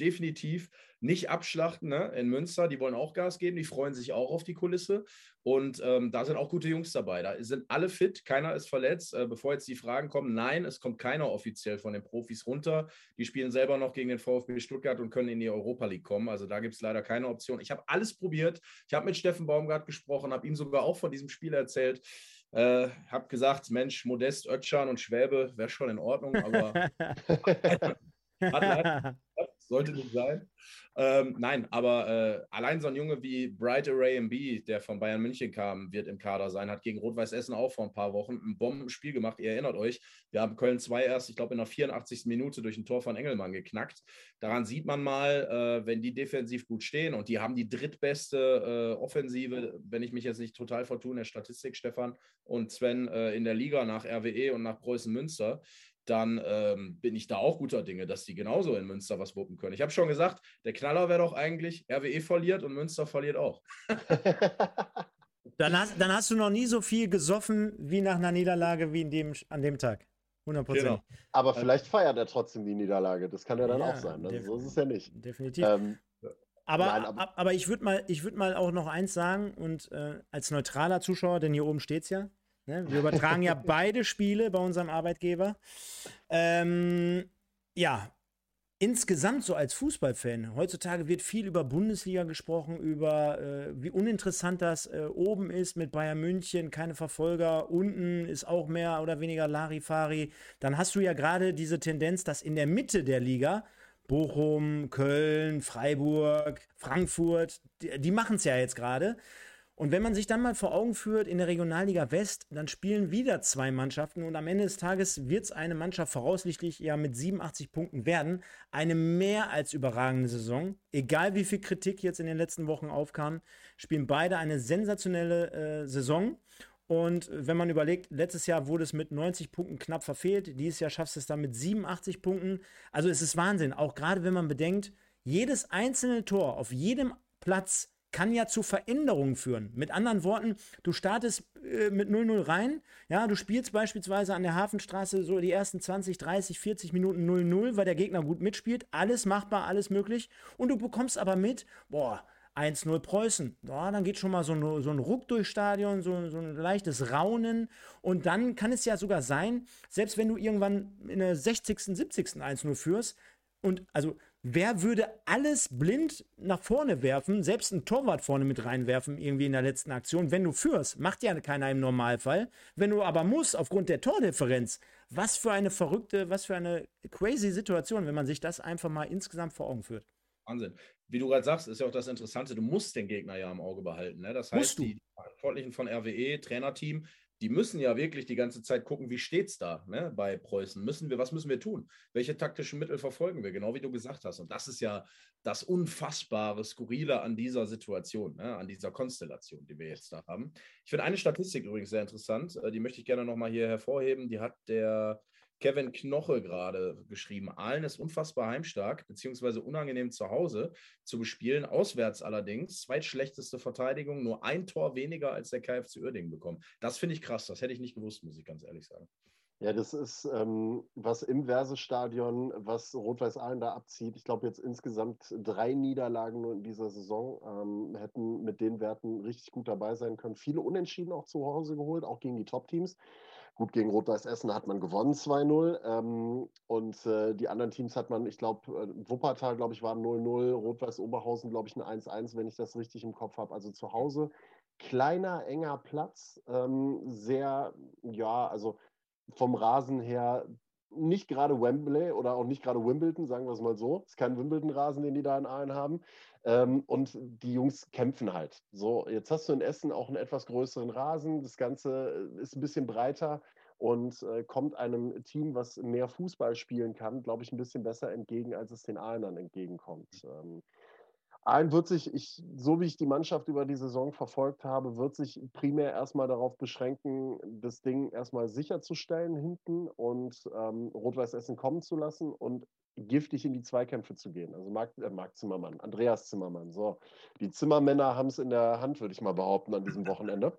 definitiv nicht abschlachten ne? in Münster. Die wollen auch Gas geben, die freuen sich auch auf die Kulisse. Und ähm, da sind auch gute Jungs dabei. Da sind alle fit, keiner ist verletzt. Äh, bevor jetzt die Fragen kommen, nein, es kommt keiner offiziell von den Profis runter. Die spielen selber noch gegen den VfB Stuttgart und können in die Europa League kommen. Also da gibt es leider keine Option. Ich habe alles probiert. Ich habe mit Steffen Baumgart gesprochen, habe ihm sogar auch von diesem Spiel erzählt. Äh, habe gesagt, Mensch, Modest, Ötschan und Schwäbe wäre schon in Ordnung, aber <laughs> hat leider, sollte nicht sein. Ähm, nein, aber äh, allein so ein Junge wie Bright Array MB, der von Bayern München kam, wird im Kader sein, hat gegen Rot-Weiß Essen auch vor ein paar Wochen ein Bombenspiel gemacht. Ihr erinnert euch, wir haben Köln 2 erst, ich glaube, in der 84. Minute durch ein Tor von Engelmann geknackt. Daran sieht man mal, äh, wenn die defensiv gut stehen und die haben die drittbeste äh, Offensive, wenn ich mich jetzt nicht total vertue in der Statistik, Stefan und Sven, äh, in der Liga nach RWE und nach Preußen Münster dann ähm, bin ich da auch guter Dinge, dass die genauso in Münster was wuppen können. Ich habe schon gesagt, der Knaller wäre doch eigentlich, RWE verliert und Münster verliert auch. <laughs> dann, hast, dann hast du noch nie so viel gesoffen wie nach einer Niederlage wie in dem, an dem Tag. 100 Genau. Aber vielleicht feiert er trotzdem die Niederlage. Das kann ja dann ja, auch sein. Also so ist es ja nicht. Definitiv. Ähm, aber, Nein, aber, aber, ich würde mal, würd mal auch noch eins sagen und äh, als neutraler Zuschauer, denn hier oben steht es ja, Ne? Wir übertragen ja beide Spiele bei unserem Arbeitgeber. Ähm, ja, insgesamt so als Fußballfan, heutzutage wird viel über Bundesliga gesprochen, über äh, wie uninteressant das äh, oben ist mit Bayern München, keine Verfolger, unten ist auch mehr oder weniger Larifari. Dann hast du ja gerade diese Tendenz, dass in der Mitte der Liga Bochum, Köln, Freiburg, Frankfurt, die, die machen es ja jetzt gerade. Und wenn man sich dann mal vor Augen führt, in der Regionalliga West, dann spielen wieder zwei Mannschaften und am Ende des Tages wird es eine Mannschaft voraussichtlich ja mit 87 Punkten werden. Eine mehr als überragende Saison. Egal wie viel Kritik jetzt in den letzten Wochen aufkam, spielen beide eine sensationelle äh, Saison. Und wenn man überlegt, letztes Jahr wurde es mit 90 Punkten knapp verfehlt. Dieses Jahr schaffst du es dann mit 87 Punkten. Also es ist Wahnsinn. Auch gerade wenn man bedenkt, jedes einzelne Tor auf jedem Platz kann ja zu Veränderungen führen. Mit anderen Worten, du startest äh, mit 0-0 rein, ja, du spielst beispielsweise an der Hafenstraße so die ersten 20, 30, 40 Minuten 0-0, weil der Gegner gut mitspielt, alles machbar, alles möglich und du bekommst aber mit, boah, 1-0 Preußen. Ja, dann geht schon mal so ein, so ein Ruck durchs Stadion, so, so, ein leichtes Raunen. Und dann kann es ja sogar sein, selbst wenn du irgendwann in der 60., 70. 1-0 führst, und also wer würde alles blind nach vorne werfen, selbst ein Torwart vorne mit reinwerfen, irgendwie in der letzten Aktion, wenn du führst? Macht ja keiner im Normalfall. Wenn du aber musst, aufgrund der Tordifferenz, was für eine verrückte, was für eine crazy Situation, wenn man sich das einfach mal insgesamt vor Augen führt. Wahnsinn. Wie du gerade sagst, ist ja auch das Interessante, du musst den Gegner ja im Auge behalten. Ne? Das heißt, die Verantwortlichen von RWE, Trainerteam, die müssen ja wirklich die ganze Zeit gucken, wie steht es da ne, bei Preußen. Müssen wir, was müssen wir tun? Welche taktischen Mittel verfolgen wir? Genau wie du gesagt hast. Und das ist ja das unfassbare, skurrile an dieser Situation, ne, an dieser Konstellation, die wir jetzt da haben. Ich finde eine Statistik übrigens sehr interessant. Äh, die möchte ich gerne nochmal hier hervorheben. Die hat der Kevin Knoche gerade geschrieben. Aalen ist unfassbar heimstark, beziehungsweise unangenehm zu Hause zu bespielen. Auswärts allerdings, zweitschlechteste Verteidigung, nur ein Tor weniger als der KFC Uerdingen bekommen. Das finde ich krass, das hätte ich nicht gewusst, muss ich ganz ehrlich sagen. Ja, das ist ähm, was im Versestadion, was Rot-Weiß Aalen da abzieht. Ich glaube, jetzt insgesamt drei Niederlagen nur in dieser Saison ähm, hätten mit den Werten richtig gut dabei sein können. Viele Unentschieden auch zu Hause geholt, auch gegen die Top-Teams. Gut, gegen Rot-Weiß Essen hat man gewonnen 2-0. Ähm, und äh, die anderen Teams hat man, ich glaube, äh, Wuppertal, glaube ich, war 0-0, Rot-Weiß Oberhausen, glaube ich, ein 1-1, wenn ich das richtig im Kopf habe. Also zu Hause kleiner, enger Platz. Ähm, sehr, ja, also vom Rasen her nicht gerade Wembley oder auch nicht gerade Wimbledon, sagen wir es mal so. Es ist kein Wimbledon-Rasen, den die da in Aalen haben. Ähm, und die Jungs kämpfen halt. So, jetzt hast du in Essen auch einen etwas größeren Rasen. Das Ganze äh, ist ein bisschen breiter und äh, kommt einem Team, was mehr Fußball spielen kann, glaube ich, ein bisschen besser entgegen, als es den Aalnern entgegenkommt. Ähm, ein wird sich, ich, so wie ich die Mannschaft über die Saison verfolgt habe, wird sich primär erstmal darauf beschränken, das Ding erstmal sicherzustellen hinten und ähm, Rot-Weiß Essen kommen zu lassen und giftig in die Zweikämpfe zu gehen. Also Marc, äh, Marc Zimmermann, Andreas Zimmermann. So, die Zimmermänner haben es in der Hand, würde ich mal behaupten, an diesem Wochenende.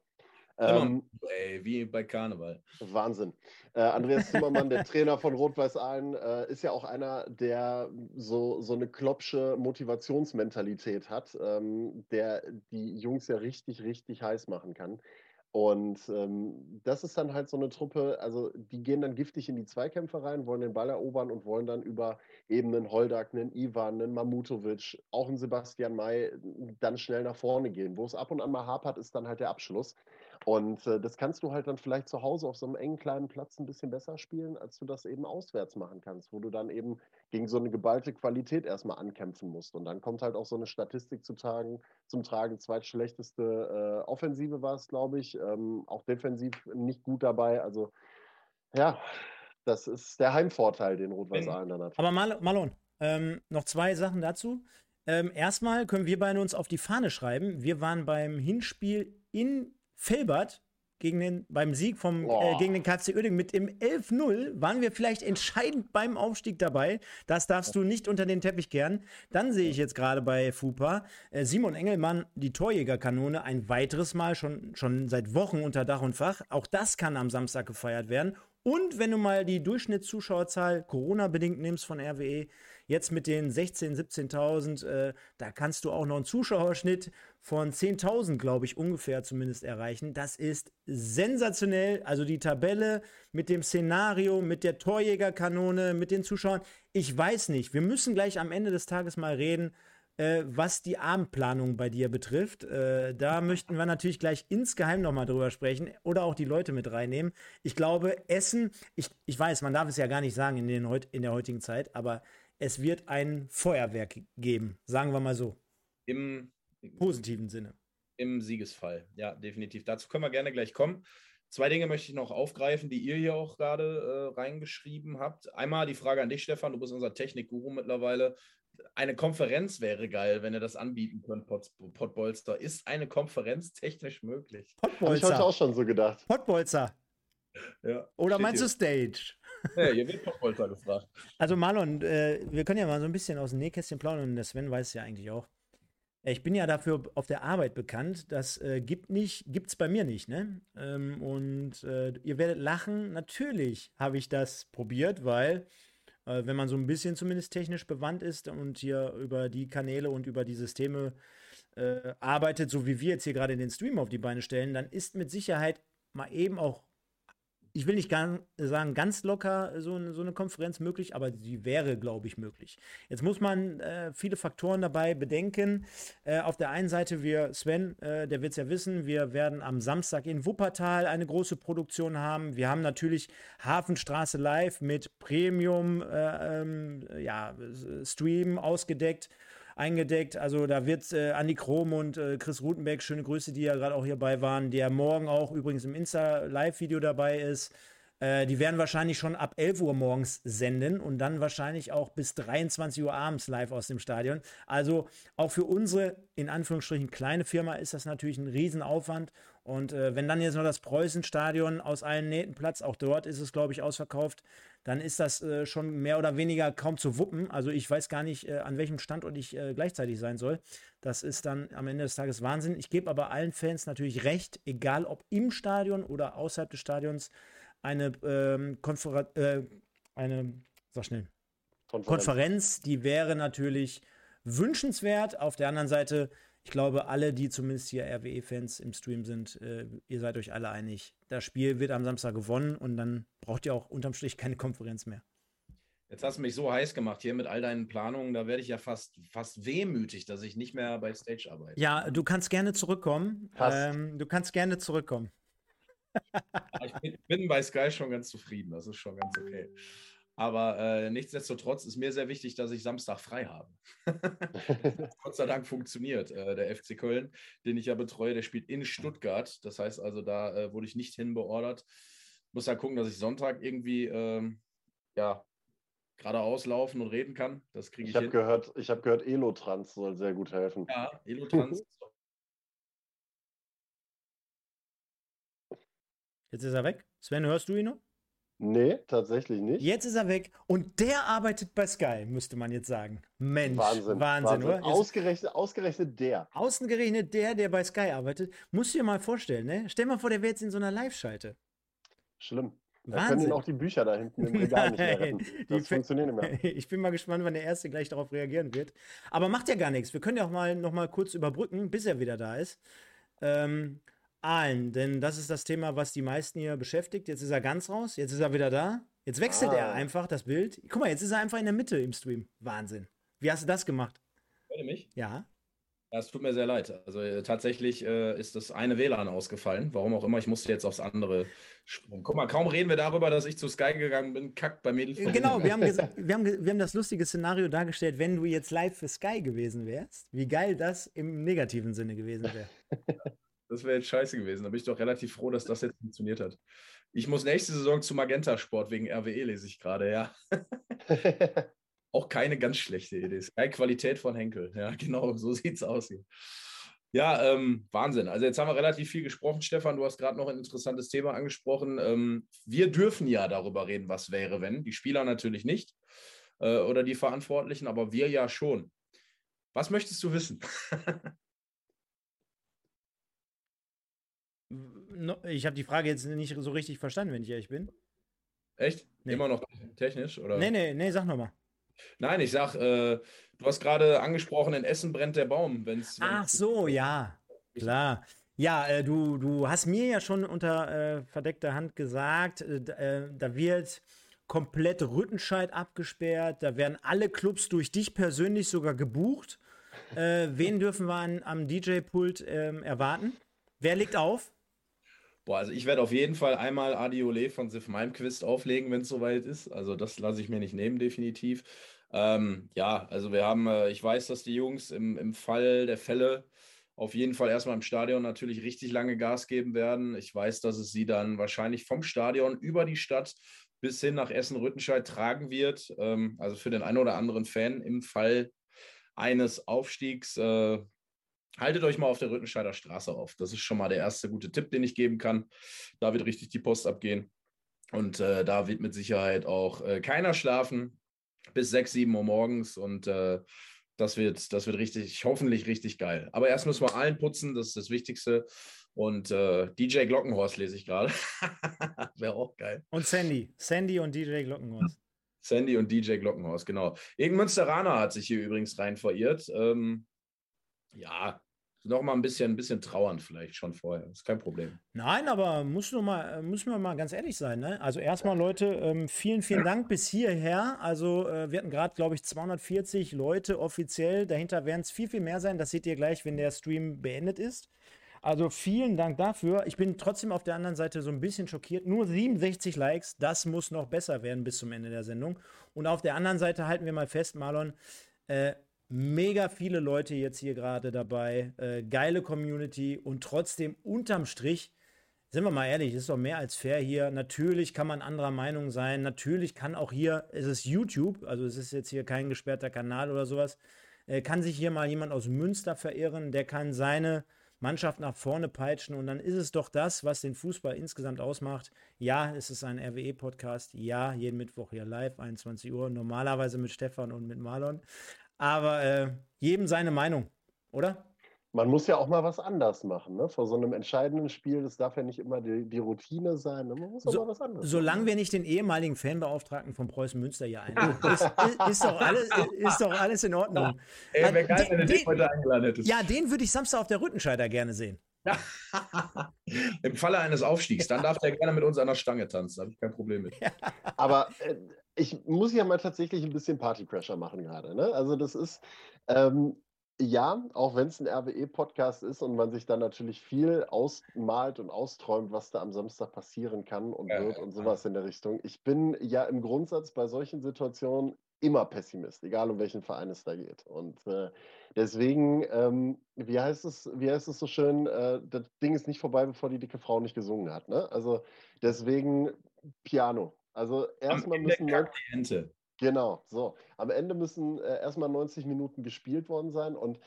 Ähm, ey, wie bei Karneval. Wahnsinn. Äh, Andreas Zimmermann, der Trainer von Rot-Weiß Aalen, äh, ist ja auch einer, der so, so eine kloppsche Motivationsmentalität hat, ähm, der die Jungs ja richtig, richtig heiß machen kann. Und ähm, das ist dann halt so eine Truppe, also die gehen dann giftig in die Zweikämpfe rein, wollen den Ball erobern und wollen dann über eben einen Holdak, einen Ivan, einen Mamutovic, auch einen Sebastian May dann schnell nach vorne gehen. Wo es ab und an mal hapert, ist dann halt der Abschluss. Und äh, das kannst du halt dann vielleicht zu Hause auf so einem engen kleinen Platz ein bisschen besser spielen, als du das eben auswärts machen kannst, wo du dann eben gegen so eine geballte Qualität erstmal ankämpfen musst. Und dann kommt halt auch so eine Statistik zu Tagen, zum Tragen. Zweitschlechteste äh, Offensive war es, glaube ich. Ähm, auch defensiv nicht gut dabei. Also ja, das ist der Heimvorteil, den Rot-Weiß Aalen dann hat. Aber Mal Malon, ähm, noch zwei Sachen dazu. Ähm, erstmal können wir beide uns auf die Fahne schreiben. Wir waren beim Hinspiel in Felbert gegen den, beim Sieg vom, äh, gegen den KC Oerding mit dem 11-0 waren wir vielleicht entscheidend beim Aufstieg dabei. Das darfst du nicht unter den Teppich kehren. Dann sehe ich jetzt gerade bei FUPA äh, Simon Engelmann, die Torjägerkanone, ein weiteres Mal, schon, schon seit Wochen unter Dach und Fach. Auch das kann am Samstag gefeiert werden. Und wenn du mal die Durchschnittszuschauerzahl Corona-bedingt nimmst von RWE, Jetzt mit den 16.000, 17.000, äh, da kannst du auch noch einen Zuschauerschnitt von 10.000, glaube ich, ungefähr zumindest erreichen. Das ist sensationell. Also die Tabelle mit dem Szenario, mit der Torjägerkanone, mit den Zuschauern. Ich weiß nicht. Wir müssen gleich am Ende des Tages mal reden äh, was die Abendplanung bei dir betrifft. Äh, da möchten wir natürlich gleich insgeheim nochmal drüber sprechen oder auch die Leute mit reinnehmen. Ich glaube, Essen, ich, ich weiß, man darf es ja gar nicht sagen in, den, in der heutigen Zeit, aber es wird ein Feuerwerk geben, sagen wir mal so. Im positiven Sinne. Im Siegesfall, ja, definitiv. Dazu können wir gerne gleich kommen. Zwei Dinge möchte ich noch aufgreifen, die ihr hier auch gerade äh, reingeschrieben habt. Einmal die Frage an dich, Stefan. Du bist unser Technikguru mittlerweile eine Konferenz wäre geil, wenn ihr das anbieten könnt, Pottbolster. Ist eine Konferenz technisch möglich? Habe ich heute auch schon so gedacht. Pottbolzer. Ja, Oder meinst du Stage? Ja, hier wird Pottbolzer gefragt. Also Marlon, äh, wir können ja mal so ein bisschen aus dem Nähkästchen plaudern und der Sven weiß es ja eigentlich auch. Ich bin ja dafür auf der Arbeit bekannt. Das äh, gibt nicht, gibt's bei mir nicht, ne? Ähm, und äh, ihr werdet lachen. Natürlich habe ich das probiert, weil äh, wenn man so ein bisschen zumindest technisch bewandt ist und hier über die Kanäle und über die Systeme äh, arbeitet, so wie wir jetzt hier gerade den Stream auf die Beine stellen, dann ist mit Sicherheit mal eben auch ich will nicht gar, sagen, ganz locker so, eine, so eine Konferenz möglich, aber sie wäre, glaube ich, möglich. Jetzt muss man äh, viele Faktoren dabei bedenken. Äh, auf der einen Seite, wir, Sven, äh, der wird es ja wissen, wir werden am Samstag in Wuppertal eine große Produktion haben. Wir haben natürlich Hafenstraße Live mit Premium äh, ähm, ja, Stream ausgedeckt eingedeckt. Also da wird äh, Andi Krom und äh, Chris Rutenbeck, schöne Grüße, die ja gerade auch hierbei waren, der morgen auch übrigens im Insta-Live-Video dabei ist. Äh, die werden wahrscheinlich schon ab 11 Uhr morgens senden und dann wahrscheinlich auch bis 23 Uhr abends live aus dem Stadion. Also auch für unsere, in Anführungsstrichen, kleine Firma ist das natürlich ein Riesenaufwand. Und äh, wenn dann jetzt noch das Preußenstadion aus allen Nähten Platz, auch dort ist es, glaube ich, ausverkauft, dann ist das äh, schon mehr oder weniger kaum zu wuppen. Also ich weiß gar nicht, äh, an welchem Standort ich äh, gleichzeitig sein soll. Das ist dann am Ende des Tages Wahnsinn. Ich gebe aber allen Fans natürlich recht, egal ob im Stadion oder außerhalb des Stadions, eine ähm, Konferenz, äh, eine, sag schnell, Konferenz. Konferenz, die wäre natürlich wünschenswert. Auf der anderen Seite ich glaube, alle, die zumindest hier RWE-Fans im Stream sind, äh, ihr seid euch alle einig. Das Spiel wird am Samstag gewonnen und dann braucht ihr auch unterm Strich keine Konferenz mehr. Jetzt hast du mich so heiß gemacht hier mit all deinen Planungen, da werde ich ja fast, fast wehmütig, dass ich nicht mehr bei Stage arbeite. Ja, du kannst gerne zurückkommen. Ähm, du kannst gerne zurückkommen. Ich bin, bin bei Sky schon ganz zufrieden, das ist schon ganz okay. Aber äh, nichtsdestotrotz ist mir sehr wichtig, dass ich Samstag frei habe. <laughs> Gott sei Dank funktioniert. Äh, der FC Köln, den ich ja betreue, der spielt in Stuttgart. Das heißt also, da äh, wurde ich nicht hinbeordert. Muss ja gucken, dass ich Sonntag irgendwie ähm, ja, geradeaus laufen und reden kann. Das kriege ich, ich hab hin. Gehört, ich habe gehört, Elotrans soll sehr gut helfen. Ja, Elotrans. <laughs> Jetzt ist er weg. Sven, hörst du ihn noch? Nee, tatsächlich nicht. Jetzt ist er weg und der arbeitet bei Sky, müsste man jetzt sagen. Mensch, Wahnsinn, Wahnsinn, Wahnsinn. oder? Ausgerechnet, ausgerechnet der. Ausgerechnet der, der bei Sky arbeitet. Musst du dir mal vorstellen, ne? Stell mal vor, der wäre jetzt in so einer Live-Schalte. Schlimm. Da können ihn auch die Bücher da hinten im Regal nicht mehr retten. <laughs> Das funktioniert nicht mehr. <laughs> Ich bin mal gespannt, wann der Erste gleich darauf reagieren wird. Aber macht ja gar nichts. Wir können ja auch mal noch mal kurz überbrücken, bis er wieder da ist. Ähm, Aalen, denn das ist das Thema, was die meisten hier beschäftigt. Jetzt ist er ganz raus, jetzt ist er wieder da. Jetzt wechselt ah. er einfach das Bild. Guck mal, jetzt ist er einfach in der Mitte im Stream. Wahnsinn. Wie hast du das gemacht? Hört ihr mich? Ja. Es tut mir sehr leid. Also äh, tatsächlich äh, ist das eine WLAN ausgefallen. Warum auch immer, ich musste jetzt aufs andere springen. Guck mal, kaum reden wir darüber, dass ich zu Sky gegangen bin, kackt bei die Genau, wir haben, <laughs> wir, haben, wir haben das lustige Szenario dargestellt, wenn du jetzt live für Sky gewesen wärst, wie geil das im negativen Sinne gewesen wäre. <laughs> Das wäre jetzt scheiße gewesen. Da bin ich doch relativ froh, dass das jetzt funktioniert hat. Ich muss nächste Saison zu Magenta Sport wegen RWE, lese ich gerade, ja. <laughs> Auch keine ganz schlechte Idee. Sky Qualität von Henkel. Ja, genau, so sieht es aus hier. Ja, ähm, Wahnsinn. Also jetzt haben wir relativ viel gesprochen, Stefan. Du hast gerade noch ein interessantes Thema angesprochen. Ähm, wir dürfen ja darüber reden, was wäre, wenn. Die Spieler natürlich nicht äh, oder die Verantwortlichen, aber wir ja schon. Was möchtest du wissen? <laughs> ich habe die Frage jetzt nicht so richtig verstanden, wenn ich ehrlich bin. Echt? Nee. Immer noch technisch? Oder? Nee, nee, nee, sag nochmal. Nein, ich sag, äh, du hast gerade angesprochen, in Essen brennt der Baum. Wenn's, wenn's Ach so, ja, klar. Ja, äh, du, du hast mir ja schon unter äh, verdeckter Hand gesagt, äh, äh, da wird komplett Rüttenscheid abgesperrt, da werden alle Clubs durch dich persönlich sogar gebucht. Äh, wen dürfen wir an, am DJ-Pult ähm, erwarten? Wer legt auf? Boah, also ich werde auf jeden Fall einmal Adiole von Sif Malmquist auflegen, wenn es soweit ist. Also das lasse ich mir nicht nehmen, definitiv. Ähm, ja, also wir haben, äh, ich weiß, dass die Jungs im, im Fall der Fälle auf jeden Fall erstmal im Stadion natürlich richtig lange Gas geben werden. Ich weiß, dass es sie dann wahrscheinlich vom Stadion über die Stadt bis hin nach Essen-Rüttenscheid tragen wird. Ähm, also für den einen oder anderen Fan im Fall eines Aufstiegs. Äh, haltet euch mal auf der Rüttenscheider Straße auf. Das ist schon mal der erste gute Tipp, den ich geben kann. Da wird richtig die Post abgehen. Und äh, da wird mit Sicherheit auch äh, keiner schlafen bis 6, 7 Uhr morgens. Und äh, das, wird, das wird richtig, hoffentlich richtig geil. Aber erst müssen wir allen putzen, das ist das Wichtigste. Und äh, DJ Glockenhorst lese ich gerade. <laughs> Wäre auch geil. Und Sandy. Sandy und DJ Glockenhorst. Sandy und DJ Glockenhaus, genau. Irgendein Münsteraner hat sich hier übrigens rein verirrt. Ähm, ja, noch mal ein bisschen, ein bisschen trauernd vielleicht schon vorher. ist kein Problem. Nein, aber muss nur mal, müssen wir mal ganz ehrlich sein. Ne? Also erstmal Leute, ähm, vielen, vielen Dank bis hierher. Also äh, wir hatten gerade, glaube ich, 240 Leute offiziell. Dahinter werden es viel, viel mehr sein. Das seht ihr gleich, wenn der Stream beendet ist. Also vielen Dank dafür. Ich bin trotzdem auf der anderen Seite so ein bisschen schockiert. Nur 67 Likes, das muss noch besser werden bis zum Ende der Sendung. Und auf der anderen Seite halten wir mal fest, Marlon, äh, mega viele Leute jetzt hier gerade dabei, äh, geile Community und trotzdem unterm Strich, sind wir mal ehrlich, ist doch mehr als fair hier. Natürlich kann man anderer Meinung sein. Natürlich kann auch hier, es ist YouTube, also es ist jetzt hier kein gesperrter Kanal oder sowas, äh, kann sich hier mal jemand aus Münster verirren, der kann seine Mannschaft nach vorne peitschen und dann ist es doch das, was den Fußball insgesamt ausmacht. Ja, es ist ein RWE-Podcast. Ja, jeden Mittwoch hier live, 21 Uhr, normalerweise mit Stefan und mit Marlon. Aber äh, jedem seine Meinung, oder? man muss ja auch mal was anders machen. Ne? Vor so einem entscheidenden Spiel, das darf ja nicht immer die, die Routine sein. Ne? Man muss auch so, mal was anderes Solange machen. wir nicht den ehemaligen Fanbeauftragten von Preußen Münster hier einladen, <laughs> ist, ist, ist, doch alles, ist doch alles in Ordnung. Ey, wäre geil, wenn du dich heute eingeladen hättest. Ja, den würde ich Samstag auf der Rüttenscheider gerne sehen. <laughs> Im Falle eines Aufstiegs, dann darf der gerne mit uns an der Stange tanzen, da habe ich kein Problem mit. Aber äh, ich muss ja mal tatsächlich ein bisschen Party-Pressure machen gerade. Ne? Also das ist, ähm, ja, auch wenn es ein RWE-Podcast ist und man sich dann natürlich viel ausmalt und austräumt, was da am Samstag passieren kann und wird und sowas in der Richtung. Ich bin ja im Grundsatz bei solchen Situationen immer Pessimist, egal um welchen Verein es da geht. Und äh, deswegen, ähm, wie, heißt es, wie heißt es so schön, äh, das Ding ist nicht vorbei, bevor die dicke Frau nicht gesungen hat. Ne? Also deswegen Piano. Also erstmal müssen. Die Ente. Genau, so. Am Ende müssen äh, erstmal 90 Minuten gespielt worden sein und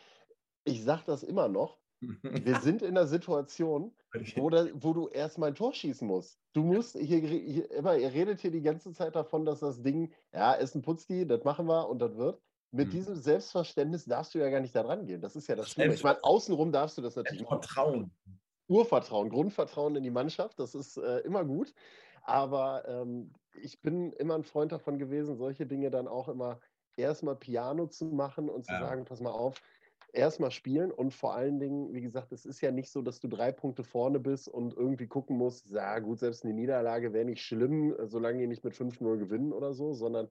ich sage das immer noch. <laughs> Wir sind in einer Situation, wo, da, wo du erstmal ein Tor schießen musst. Du musst hier, hier, immer, ihr redet hier die ganze Zeit davon, dass das Ding, ja, ist ein Putzki, das machen wir und das wird. Mit mhm. diesem Selbstverständnis darfst du ja gar nicht da rangehen. Das ist ja das Schlimme. Ich meine, außenrum darfst du das natürlich. Vertrauen. Urvertrauen, Grundvertrauen in die Mannschaft, das ist äh, immer gut. Aber ähm, ich bin immer ein Freund davon gewesen, solche Dinge dann auch immer erstmal Piano zu machen und zu ja. sagen, pass mal auf, erstmal spielen und vor allen Dingen, wie gesagt, es ist ja nicht so, dass du drei Punkte vorne bist und irgendwie gucken musst, ja gut, selbst eine Niederlage wäre nicht schlimm, solange die nicht mit 5-0 gewinnen oder so, sondern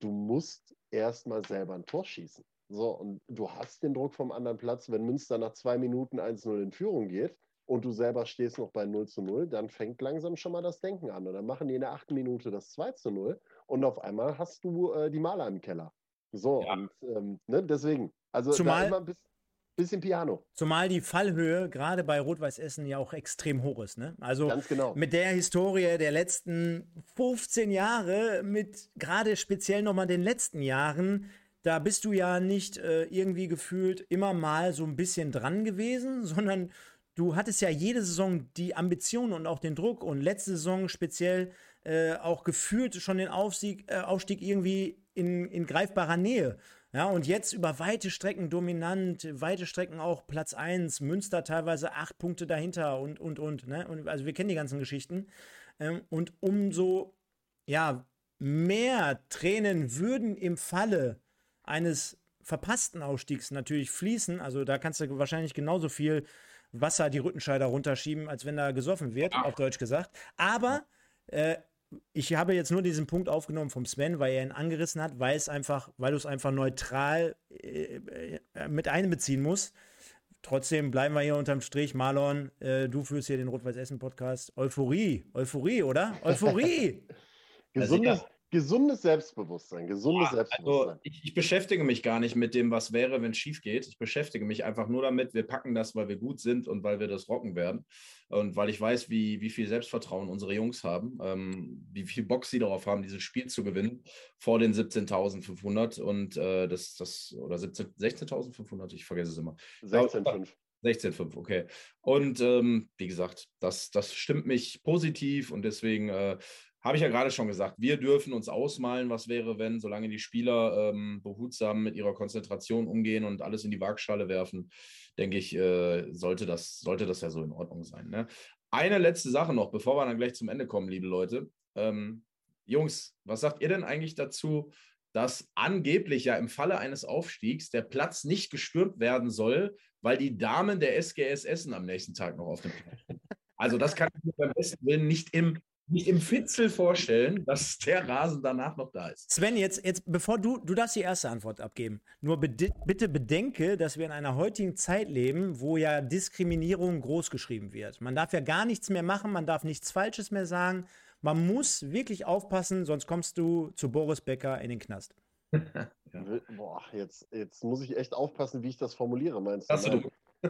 du musst erstmal selber ein Tor schießen. So, und du hast den Druck vom anderen Platz, wenn Münster nach zwei Minuten 1-0 in Führung geht, und du selber stehst noch bei 0 zu 0, dann fängt langsam schon mal das Denken an. Und dann machen die in der achten Minute das 2 zu 0 und auf einmal hast du äh, die Maler im Keller. So, ja. und ähm, ne, deswegen. Also zumal, immer ein bisschen, bisschen Piano. Zumal die Fallhöhe gerade bei Rot-Weiß Essen ja auch extrem hoch ist. Ne? Also genau. mit der Historie der letzten 15 Jahre, mit gerade speziell nochmal den letzten Jahren, da bist du ja nicht äh, irgendwie gefühlt immer mal so ein bisschen dran gewesen, <laughs> sondern du hattest ja jede Saison die Ambition und auch den Druck und letzte Saison speziell äh, auch gefühlt schon den Aufstieg, äh, Aufstieg irgendwie in, in greifbarer Nähe. Ja, und jetzt über weite Strecken dominant, weite Strecken auch Platz 1, Münster teilweise acht Punkte dahinter und, und, und. Ne? und also wir kennen die ganzen Geschichten. Ähm, und umso, ja, mehr Tränen würden im Falle eines verpassten Ausstiegs natürlich fließen. Also da kannst du wahrscheinlich genauso viel Wasser die Rüttenscheider runterschieben, als wenn da gesoffen wird, auf Deutsch gesagt. Aber äh, ich habe jetzt nur diesen Punkt aufgenommen vom Sven, weil er ihn angerissen hat, weil es einfach, weil du es einfach neutral äh, äh, mit einbeziehen musst. Trotzdem bleiben wir hier unterm Strich. Marlon, äh, du führst hier den Rot-Weiß-Essen-Podcast. Euphorie, Euphorie, oder? Euphorie! <laughs> Gesundes, gesundes Selbstbewusstsein, gesundes ja, Selbstbewusstsein. Also ich, ich, beschäftige mich gar nicht mit dem, was wäre, wenn es schief geht. Ich beschäftige mich einfach nur damit, wir packen das, weil wir gut sind und weil wir das rocken werden. Und weil ich weiß, wie, wie viel Selbstvertrauen unsere Jungs haben, ähm, wie viel Bock sie darauf haben, dieses Spiel zu gewinnen vor den 17.500 und äh, das, das, oder 16.500, ich vergesse es immer. 16.5. 16,5, okay. Und ähm, wie gesagt, das, das stimmt mich positiv und deswegen äh, habe ich ja gerade schon gesagt, wir dürfen uns ausmalen, was wäre, wenn, solange die Spieler ähm, behutsam mit ihrer Konzentration umgehen und alles in die Waagschale werfen, denke ich, äh, sollte, das, sollte das ja so in Ordnung sein. Ne? Eine letzte Sache noch, bevor wir dann gleich zum Ende kommen, liebe Leute. Ähm, Jungs, was sagt ihr denn eigentlich dazu, dass angeblich ja im Falle eines Aufstiegs der Platz nicht gestürmt werden soll, weil die Damen der SGS Essen am nächsten Tag noch auf dem Platz sind? Also das kann ich mir beim besten Willen nicht im nicht im Fitzel vorstellen, dass der Rasen danach noch da ist. Sven, jetzt, jetzt bevor du, du darfst die erste Antwort abgeben. Nur bedi bitte bedenke, dass wir in einer heutigen Zeit leben, wo ja Diskriminierung großgeschrieben wird. Man darf ja gar nichts mehr machen, man darf nichts Falsches mehr sagen. Man muss wirklich aufpassen, sonst kommst du zu Boris Becker in den Knast. <laughs> ja. Boah, jetzt, jetzt muss ich echt aufpassen, wie ich das formuliere, meinst du? Hast du. <laughs>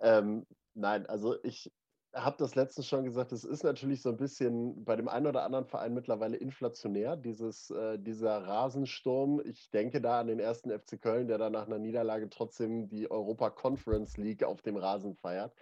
ähm, nein, also ich, habe das letztens schon gesagt, es ist natürlich so ein bisschen bei dem einen oder anderen Verein mittlerweile inflationär, dieses, äh, dieser Rasensturm. Ich denke da an den ersten FC Köln, der da nach einer Niederlage trotzdem die Europa Conference League auf dem Rasen feiert.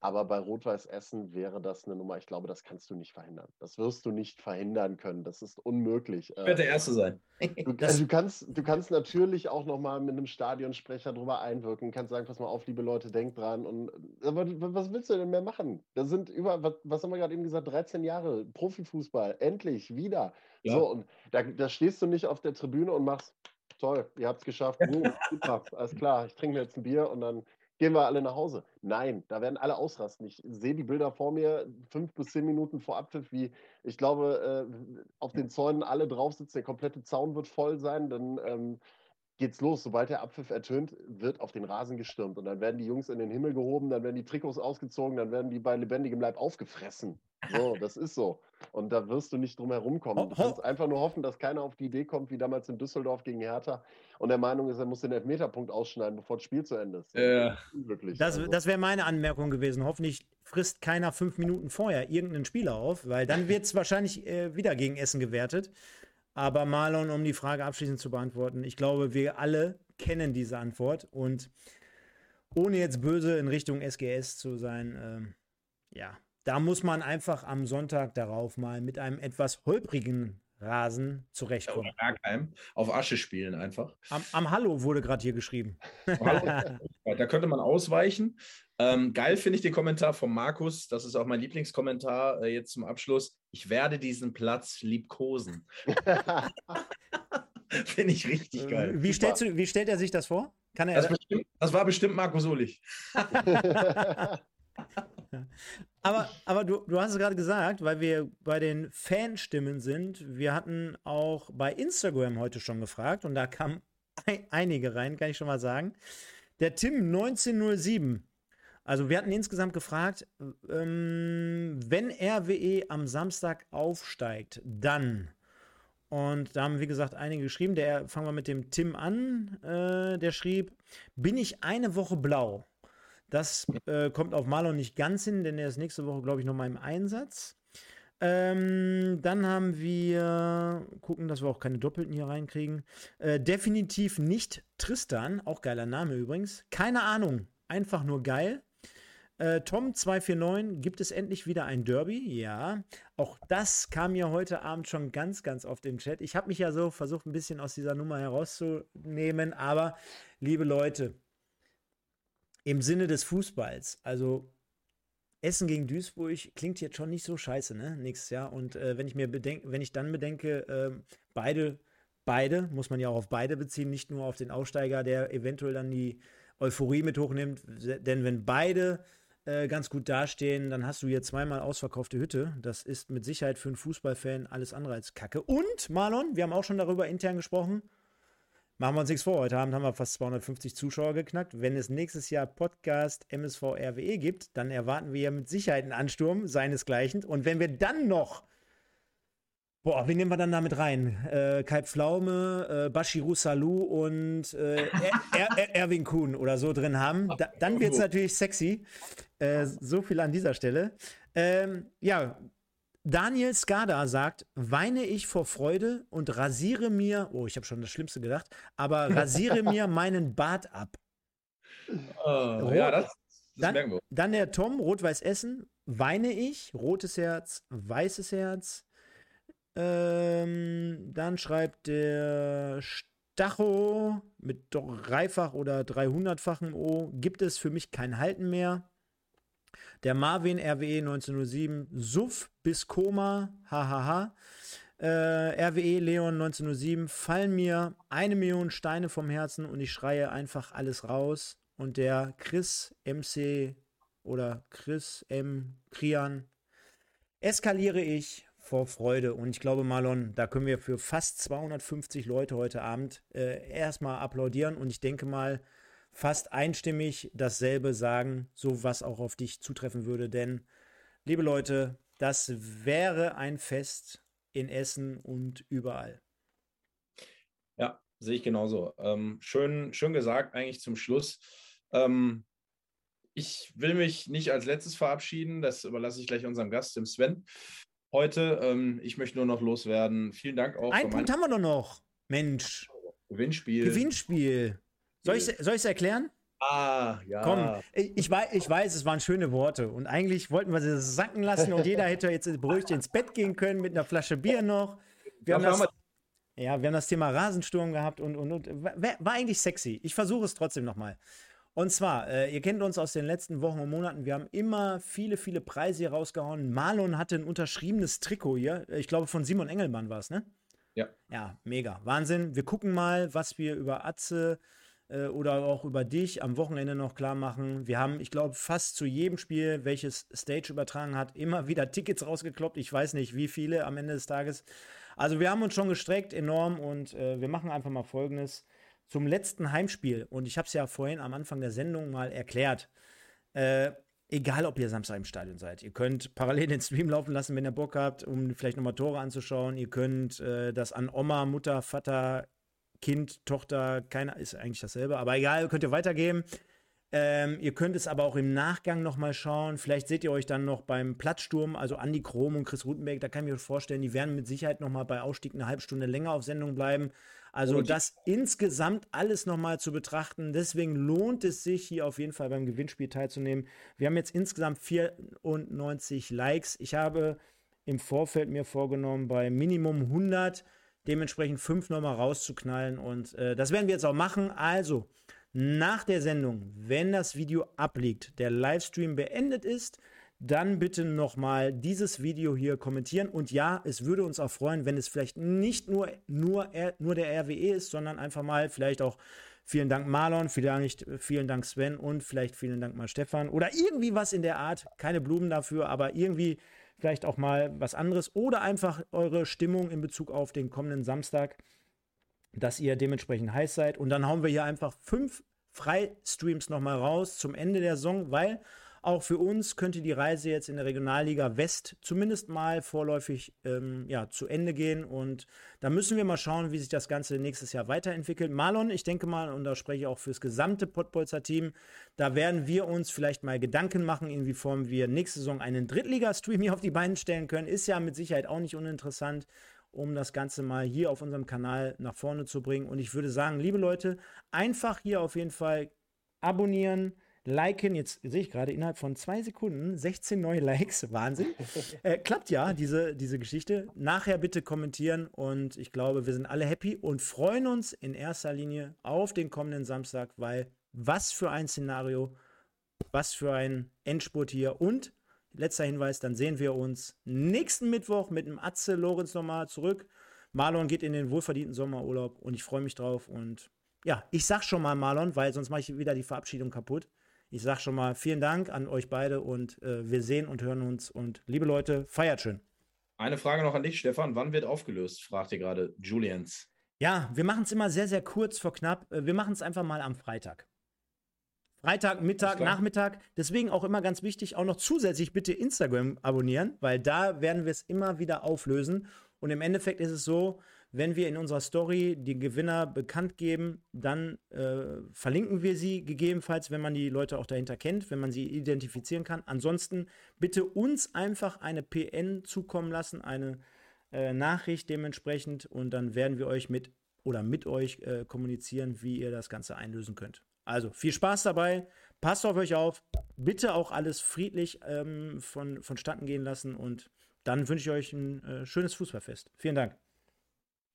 Aber bei Rot-Weiß Essen wäre das eine Nummer, ich glaube, das kannst du nicht verhindern. Das wirst du nicht verhindern können. Das ist unmöglich. Ich werde der Erste sein. Du, <laughs> also du, kannst, du kannst natürlich auch nochmal mit einem Stadionsprecher drüber einwirken, kannst sagen, pass mal auf, liebe Leute, denkt dran. Und, aber was willst du denn mehr machen? Da sind über, was, was haben wir gerade eben gesagt, 13 Jahre Profifußball, endlich wieder. Ja. So, und da, da stehst du nicht auf der Tribüne und machst, toll, ihr habt es geschafft, uh, super, alles klar, ich trinke mir jetzt ein Bier und dann gehen wir alle nach Hause. Nein, da werden alle ausrasten. Ich sehe die Bilder vor mir, fünf bis zehn Minuten vor Abpfiff, wie ich glaube, äh, auf den Zäunen alle drauf sitzen, der komplette Zaun wird voll sein, dann ähm, geht's los. Sobald der Abpfiff ertönt, wird auf den Rasen gestürmt und dann werden die Jungs in den Himmel gehoben, dann werden die Trikots ausgezogen, dann werden die bei lebendigem Leib aufgefressen. So, das ist so. Und da wirst du nicht drum herum kommen. Du kannst einfach nur hoffen, dass keiner auf die Idee kommt, wie damals in Düsseldorf gegen Hertha und der Meinung ist, er muss den Elfmeterpunkt ausschneiden, bevor das Spiel zu Ende ist. Ja. Das, das, also. das wäre meine Anmerkung gewesen. Hoffentlich frisst keiner fünf Minuten vorher irgendeinen Spieler auf, weil dann <laughs> wird es wahrscheinlich äh, wieder gegen Essen gewertet. Aber Marlon, um die Frage abschließend zu beantworten, ich glaube, wir alle kennen diese Antwort und ohne jetzt böse in Richtung SGS zu sein, ähm, ja, da muss man einfach am Sonntag darauf mal mit einem etwas holprigen Rasen zurechtkommen. Ja, Bergheim. Auf Asche spielen einfach. Am, am Hallo wurde gerade hier geschrieben. <laughs> da könnte man ausweichen. Ähm, geil finde ich den Kommentar von Markus. Das ist auch mein Lieblingskommentar äh, jetzt zum Abschluss. Ich werde diesen Platz liebkosen. <laughs> finde ich richtig geil. Wie, stellst du, wie stellt er sich das vor? Kann er das, bestimmt, das war bestimmt Markus Ulich. <laughs> Aber, aber du, du hast es gerade gesagt, weil wir bei den Fanstimmen sind. Wir hatten auch bei Instagram heute schon gefragt und da kamen einige rein, kann ich schon mal sagen. Der Tim 1907. Also wir hatten insgesamt gefragt, ähm, wenn RWE am Samstag aufsteigt, dann. Und da haben, wie gesagt, einige geschrieben. Der fangen wir mit dem Tim an. Äh, der schrieb: Bin ich eine Woche blau? Das äh, kommt auf Marlon nicht ganz hin, denn er ist nächste Woche, glaube ich, nochmal im Einsatz. Ähm, dann haben wir, gucken, dass wir auch keine Doppelten hier reinkriegen. Äh, definitiv nicht Tristan, auch geiler Name übrigens. Keine Ahnung, einfach nur geil. Äh, Tom249, gibt es endlich wieder ein Derby? Ja. Auch das kam ja heute Abend schon ganz, ganz oft im Chat. Ich habe mich ja so versucht, ein bisschen aus dieser Nummer herauszunehmen, aber liebe Leute, im Sinne des Fußballs. Also Essen gegen Duisburg klingt jetzt schon nicht so scheiße, ne? Nächstes Jahr. Und äh, wenn ich mir bedenke, wenn ich dann bedenke, äh, beide, beide, muss man ja auch auf beide beziehen, nicht nur auf den Aussteiger, der eventuell dann die Euphorie mit hochnimmt. Denn wenn beide äh, ganz gut dastehen, dann hast du hier zweimal ausverkaufte Hütte. Das ist mit Sicherheit für einen Fußballfan alles andere als Kacke. Und, Marlon, wir haben auch schon darüber intern gesprochen. Machen wir uns nichts vor. Heute Abend haben wir fast 250 Zuschauer geknackt. Wenn es nächstes Jahr Podcast MSV RWE gibt, dann erwarten wir ja mit Sicherheit einen Ansturm seinesgleichen. Und wenn wir dann noch Boah, wen nehmen wir dann damit rein? Äh, Kai Pflaume, äh, Bashiru Salou und äh, er, er, Erwin Kuhn oder so drin haben. Da, dann wird es natürlich sexy. Äh, so viel an dieser Stelle. Ähm, ja, Daniel Skada sagt, weine ich vor Freude und rasiere mir, oh, ich habe schon das Schlimmste gedacht, aber <laughs> rasiere mir meinen Bart ab. Uh, ja, das, das dann, merken wir. Dann der Tom, Rot-Weiß Essen, weine ich, rotes Herz, weißes Herz, ähm, dann schreibt der Stacho mit dreifach oder 300-fachen O, gibt es für mich kein Halten mehr. Der Marvin RWE 1907, Suff bis Koma, hahaha. Äh, RWE Leon 1907, fallen mir eine Million Steine vom Herzen und ich schreie einfach alles raus. Und der Chris MC oder Chris M. Krian, eskaliere ich, vor Freude. Und ich glaube, Marlon, da können wir für fast 250 Leute heute Abend äh, erstmal applaudieren. Und ich denke mal, fast einstimmig dasselbe sagen, so was auch auf dich zutreffen würde. Denn, liebe Leute, das wäre ein Fest in Essen und überall. Ja, sehe ich genauso. Ähm, schön, schön gesagt, eigentlich zum Schluss. Ähm, ich will mich nicht als letztes verabschieden, das überlasse ich gleich unserem Gast, dem Sven heute. Ähm, ich möchte nur noch loswerden. Vielen Dank auch. Ein Punkt haben wir doch noch. Mensch. Gewinnspiel. Gewinnspiel. Soll ich es erklären? Ah, ja. Komm, ich, weiß, ich weiß, es waren schöne Worte. Und eigentlich wollten wir sie sacken lassen und jeder hätte jetzt beruhigt ins Bett gehen können mit einer Flasche Bier noch. Wir haben das, ja, wir haben das Thema Rasensturm gehabt und, und, und war eigentlich sexy. Ich versuche es trotzdem nochmal. Und zwar, äh, ihr kennt uns aus den letzten Wochen und Monaten. Wir haben immer viele, viele Preise hier rausgehauen. Marlon hatte ein unterschriebenes Trikot hier. Ich glaube, von Simon Engelmann war es, ne? Ja. Ja, mega. Wahnsinn. Wir gucken mal, was wir über Atze äh, oder auch über dich am Wochenende noch klar machen. Wir haben, ich glaube, fast zu jedem Spiel, welches Stage übertragen hat, immer wieder Tickets rausgekloppt. Ich weiß nicht, wie viele am Ende des Tages. Also wir haben uns schon gestreckt, enorm. Und äh, wir machen einfach mal Folgendes zum letzten Heimspiel, und ich habe es ja vorhin am Anfang der Sendung mal erklärt, äh, egal ob ihr Samstag im Stadion seid, ihr könnt parallel den Stream laufen lassen, wenn ihr Bock habt, um vielleicht nochmal Tore anzuschauen. Ihr könnt äh, das an Oma, Mutter, Vater, Kind, Tochter, keiner ist eigentlich dasselbe, aber egal, könnt ihr weitergeben. Ähm, ihr könnt es aber auch im Nachgang nochmal schauen. Vielleicht seht ihr euch dann noch beim Platzsturm, also Andi Krom und Chris Rutenberg, da kann ich mir vorstellen, die werden mit Sicherheit nochmal bei Ausstieg eine halbe Stunde länger auf Sendung bleiben. Also und das insgesamt alles nochmal zu betrachten. Deswegen lohnt es sich, hier auf jeden Fall beim Gewinnspiel teilzunehmen. Wir haben jetzt insgesamt 94 Likes. Ich habe im Vorfeld mir vorgenommen, bei Minimum 100 dementsprechend fünf nochmal rauszuknallen. Und äh, das werden wir jetzt auch machen. Also, nach der Sendung, wenn das Video abliegt, der Livestream beendet ist, dann bitte nochmal dieses Video hier kommentieren. Und ja, es würde uns auch freuen, wenn es vielleicht nicht nur, nur, nur der RWE ist, sondern einfach mal vielleicht auch vielen Dank Marlon, vielleicht vielen Dank Sven und vielleicht vielen Dank mal Stefan oder irgendwie was in der Art. Keine Blumen dafür, aber irgendwie vielleicht auch mal was anderes oder einfach eure Stimmung in Bezug auf den kommenden Samstag, dass ihr dementsprechend heiß seid. Und dann hauen wir hier einfach fünf Freistreams nochmal raus zum Ende der Saison, weil auch für uns könnte die Reise jetzt in der Regionalliga West zumindest mal vorläufig ähm, ja, zu Ende gehen. Und da müssen wir mal schauen, wie sich das Ganze nächstes Jahr weiterentwickelt. Marlon, ich denke mal, und da spreche ich auch fürs gesamte Pottbolzer Team, da werden wir uns vielleicht mal Gedanken machen, inwiefern wir nächste Saison einen Drittliga-Stream hier auf die Beine stellen können. Ist ja mit Sicherheit auch nicht uninteressant um das Ganze mal hier auf unserem Kanal nach vorne zu bringen. Und ich würde sagen, liebe Leute, einfach hier auf jeden Fall abonnieren, liken. Jetzt sehe ich gerade innerhalb von zwei Sekunden 16 neue Likes. <laughs> Wahnsinn. äh, klappt ja, diese, diese Geschichte. Nachher bitte kommentieren und ich glaube, wir sind alle happy und freuen uns in erster Linie auf den kommenden Samstag, weil was für ein Szenario, was für ein Endspurt hier und letzter Hinweis, dann sehen wir uns nächsten Mittwoch mit dem Atze Lorenz nochmal zurück. Marlon geht in den wohlverdienten Sommerurlaub und ich freue mich drauf. Und ja, ich sag schon mal Marlon, weil sonst mache ich wieder die Verabschiedung kaputt. Ich sag schon mal vielen Dank an euch beide und äh, wir sehen und hören uns. Und liebe Leute, feiert schön. Eine Frage noch an dich, Stefan. Wann wird aufgelöst? fragt ihr gerade Julians. Ja, wir machen es immer sehr, sehr kurz vor knapp. Äh, wir machen es einfach mal am Freitag. Freitag, Mittag, Nachmittag. Deswegen auch immer ganz wichtig, auch noch zusätzlich bitte Instagram abonnieren, weil da werden wir es immer wieder auflösen. Und im Endeffekt ist es so, wenn wir in unserer Story die Gewinner bekannt geben, dann äh, verlinken wir sie gegebenenfalls, wenn man die Leute auch dahinter kennt, wenn man sie identifizieren kann. Ansonsten bitte uns einfach eine PN zukommen lassen, eine äh, Nachricht dementsprechend und dann werden wir euch mit oder mit euch äh, kommunizieren, wie ihr das Ganze einlösen könnt. Also viel Spaß dabei, passt auf euch auf, bitte auch alles friedlich ähm, von, vonstatten gehen lassen und dann wünsche ich euch ein äh, schönes Fußballfest. Vielen Dank.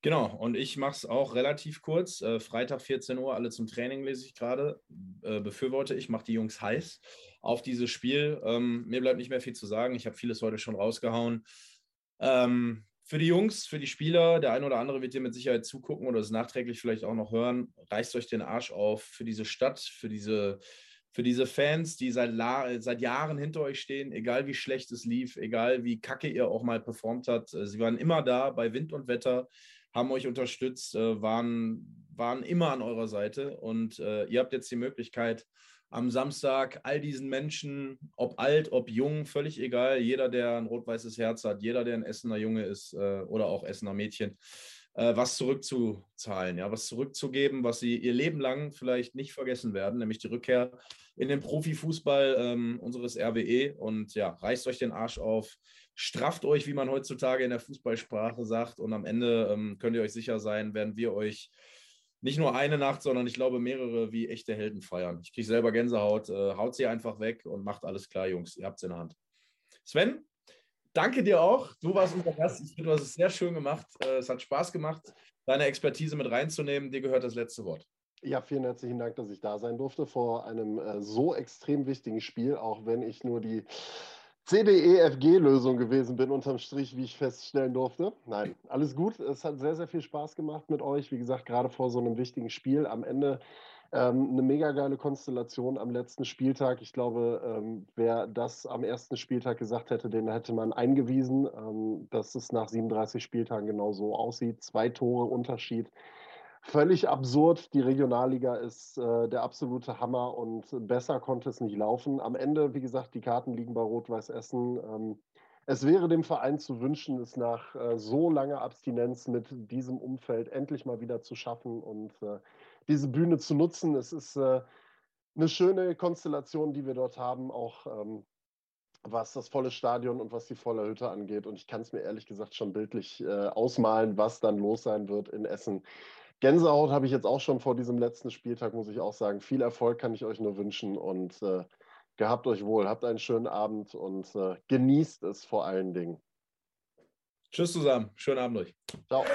Genau, und ich mache es auch relativ kurz. Äh, Freitag 14 Uhr, alle zum Training lese ich gerade. Äh, befürworte ich, mache die Jungs heiß auf dieses Spiel. Ähm, mir bleibt nicht mehr viel zu sagen. Ich habe vieles heute schon rausgehauen. Ähm, für die Jungs, für die Spieler, der eine oder andere wird dir mit Sicherheit zugucken oder es nachträglich vielleicht auch noch hören. Reißt euch den Arsch auf für diese Stadt, für diese, für diese Fans, die seit, seit Jahren hinter euch stehen, egal wie schlecht es lief, egal wie kacke ihr auch mal performt habt. Äh, sie waren immer da bei Wind und Wetter, haben euch unterstützt, äh, waren, waren immer an eurer Seite. Und äh, ihr habt jetzt die Möglichkeit, am Samstag all diesen Menschen, ob alt, ob jung, völlig egal, jeder, der ein rot-weißes Herz hat, jeder, der ein Essener Junge ist äh, oder auch Essener Mädchen, was zurückzuzahlen, ja, was zurückzugeben, was sie ihr Leben lang vielleicht nicht vergessen werden, nämlich die Rückkehr in den Profifußball ähm, unseres RWE und ja, reißt euch den Arsch auf, strafft euch, wie man heutzutage in der Fußballsprache sagt und am Ende ähm, könnt ihr euch sicher sein, werden wir euch nicht nur eine Nacht, sondern ich glaube mehrere wie echte Helden feiern. Ich kriege selber Gänsehaut. Äh, haut sie einfach weg und macht alles klar, Jungs. Ihr habt es in der Hand. Sven, danke dir auch. Du warst unser Gast. Ich finde, du hast es sehr schön gemacht. Äh, es hat Spaß gemacht, deine Expertise mit reinzunehmen. Dir gehört das letzte Wort. Ja, vielen herzlichen Dank, dass ich da sein durfte vor einem äh, so extrem wichtigen Spiel, auch wenn ich nur die CDEFG-Lösung gewesen bin, unterm Strich, wie ich feststellen durfte. Nein, alles gut. Es hat sehr, sehr viel Spaß gemacht mit euch. Wie gesagt, gerade vor so einem wichtigen Spiel. Am Ende ähm, eine mega geile Konstellation am letzten Spieltag. Ich glaube, ähm, wer das am ersten Spieltag gesagt hätte, den hätte man eingewiesen, ähm, dass es nach 37 Spieltagen genau so aussieht. Zwei Tore Unterschied völlig absurd. Die Regionalliga ist äh, der absolute Hammer und besser konnte es nicht laufen. Am Ende, wie gesagt, die Karten liegen bei Rot-Weiß Essen. Ähm, es wäre dem Verein zu wünschen, es nach äh, so langer Abstinenz mit diesem Umfeld endlich mal wieder zu schaffen und äh, diese Bühne zu nutzen. Es ist äh, eine schöne Konstellation, die wir dort haben, auch ähm, was das volle Stadion und was die volle Hütte angeht. Und ich kann es mir ehrlich gesagt schon bildlich äh, ausmalen, was dann los sein wird in Essen. Gänsehaut habe ich jetzt auch schon vor diesem letzten Spieltag, muss ich auch sagen. Viel Erfolg kann ich euch nur wünschen und äh, gehabt euch wohl. Habt einen schönen Abend und äh, genießt es vor allen Dingen. Tschüss zusammen. Schönen Abend euch. Ciao.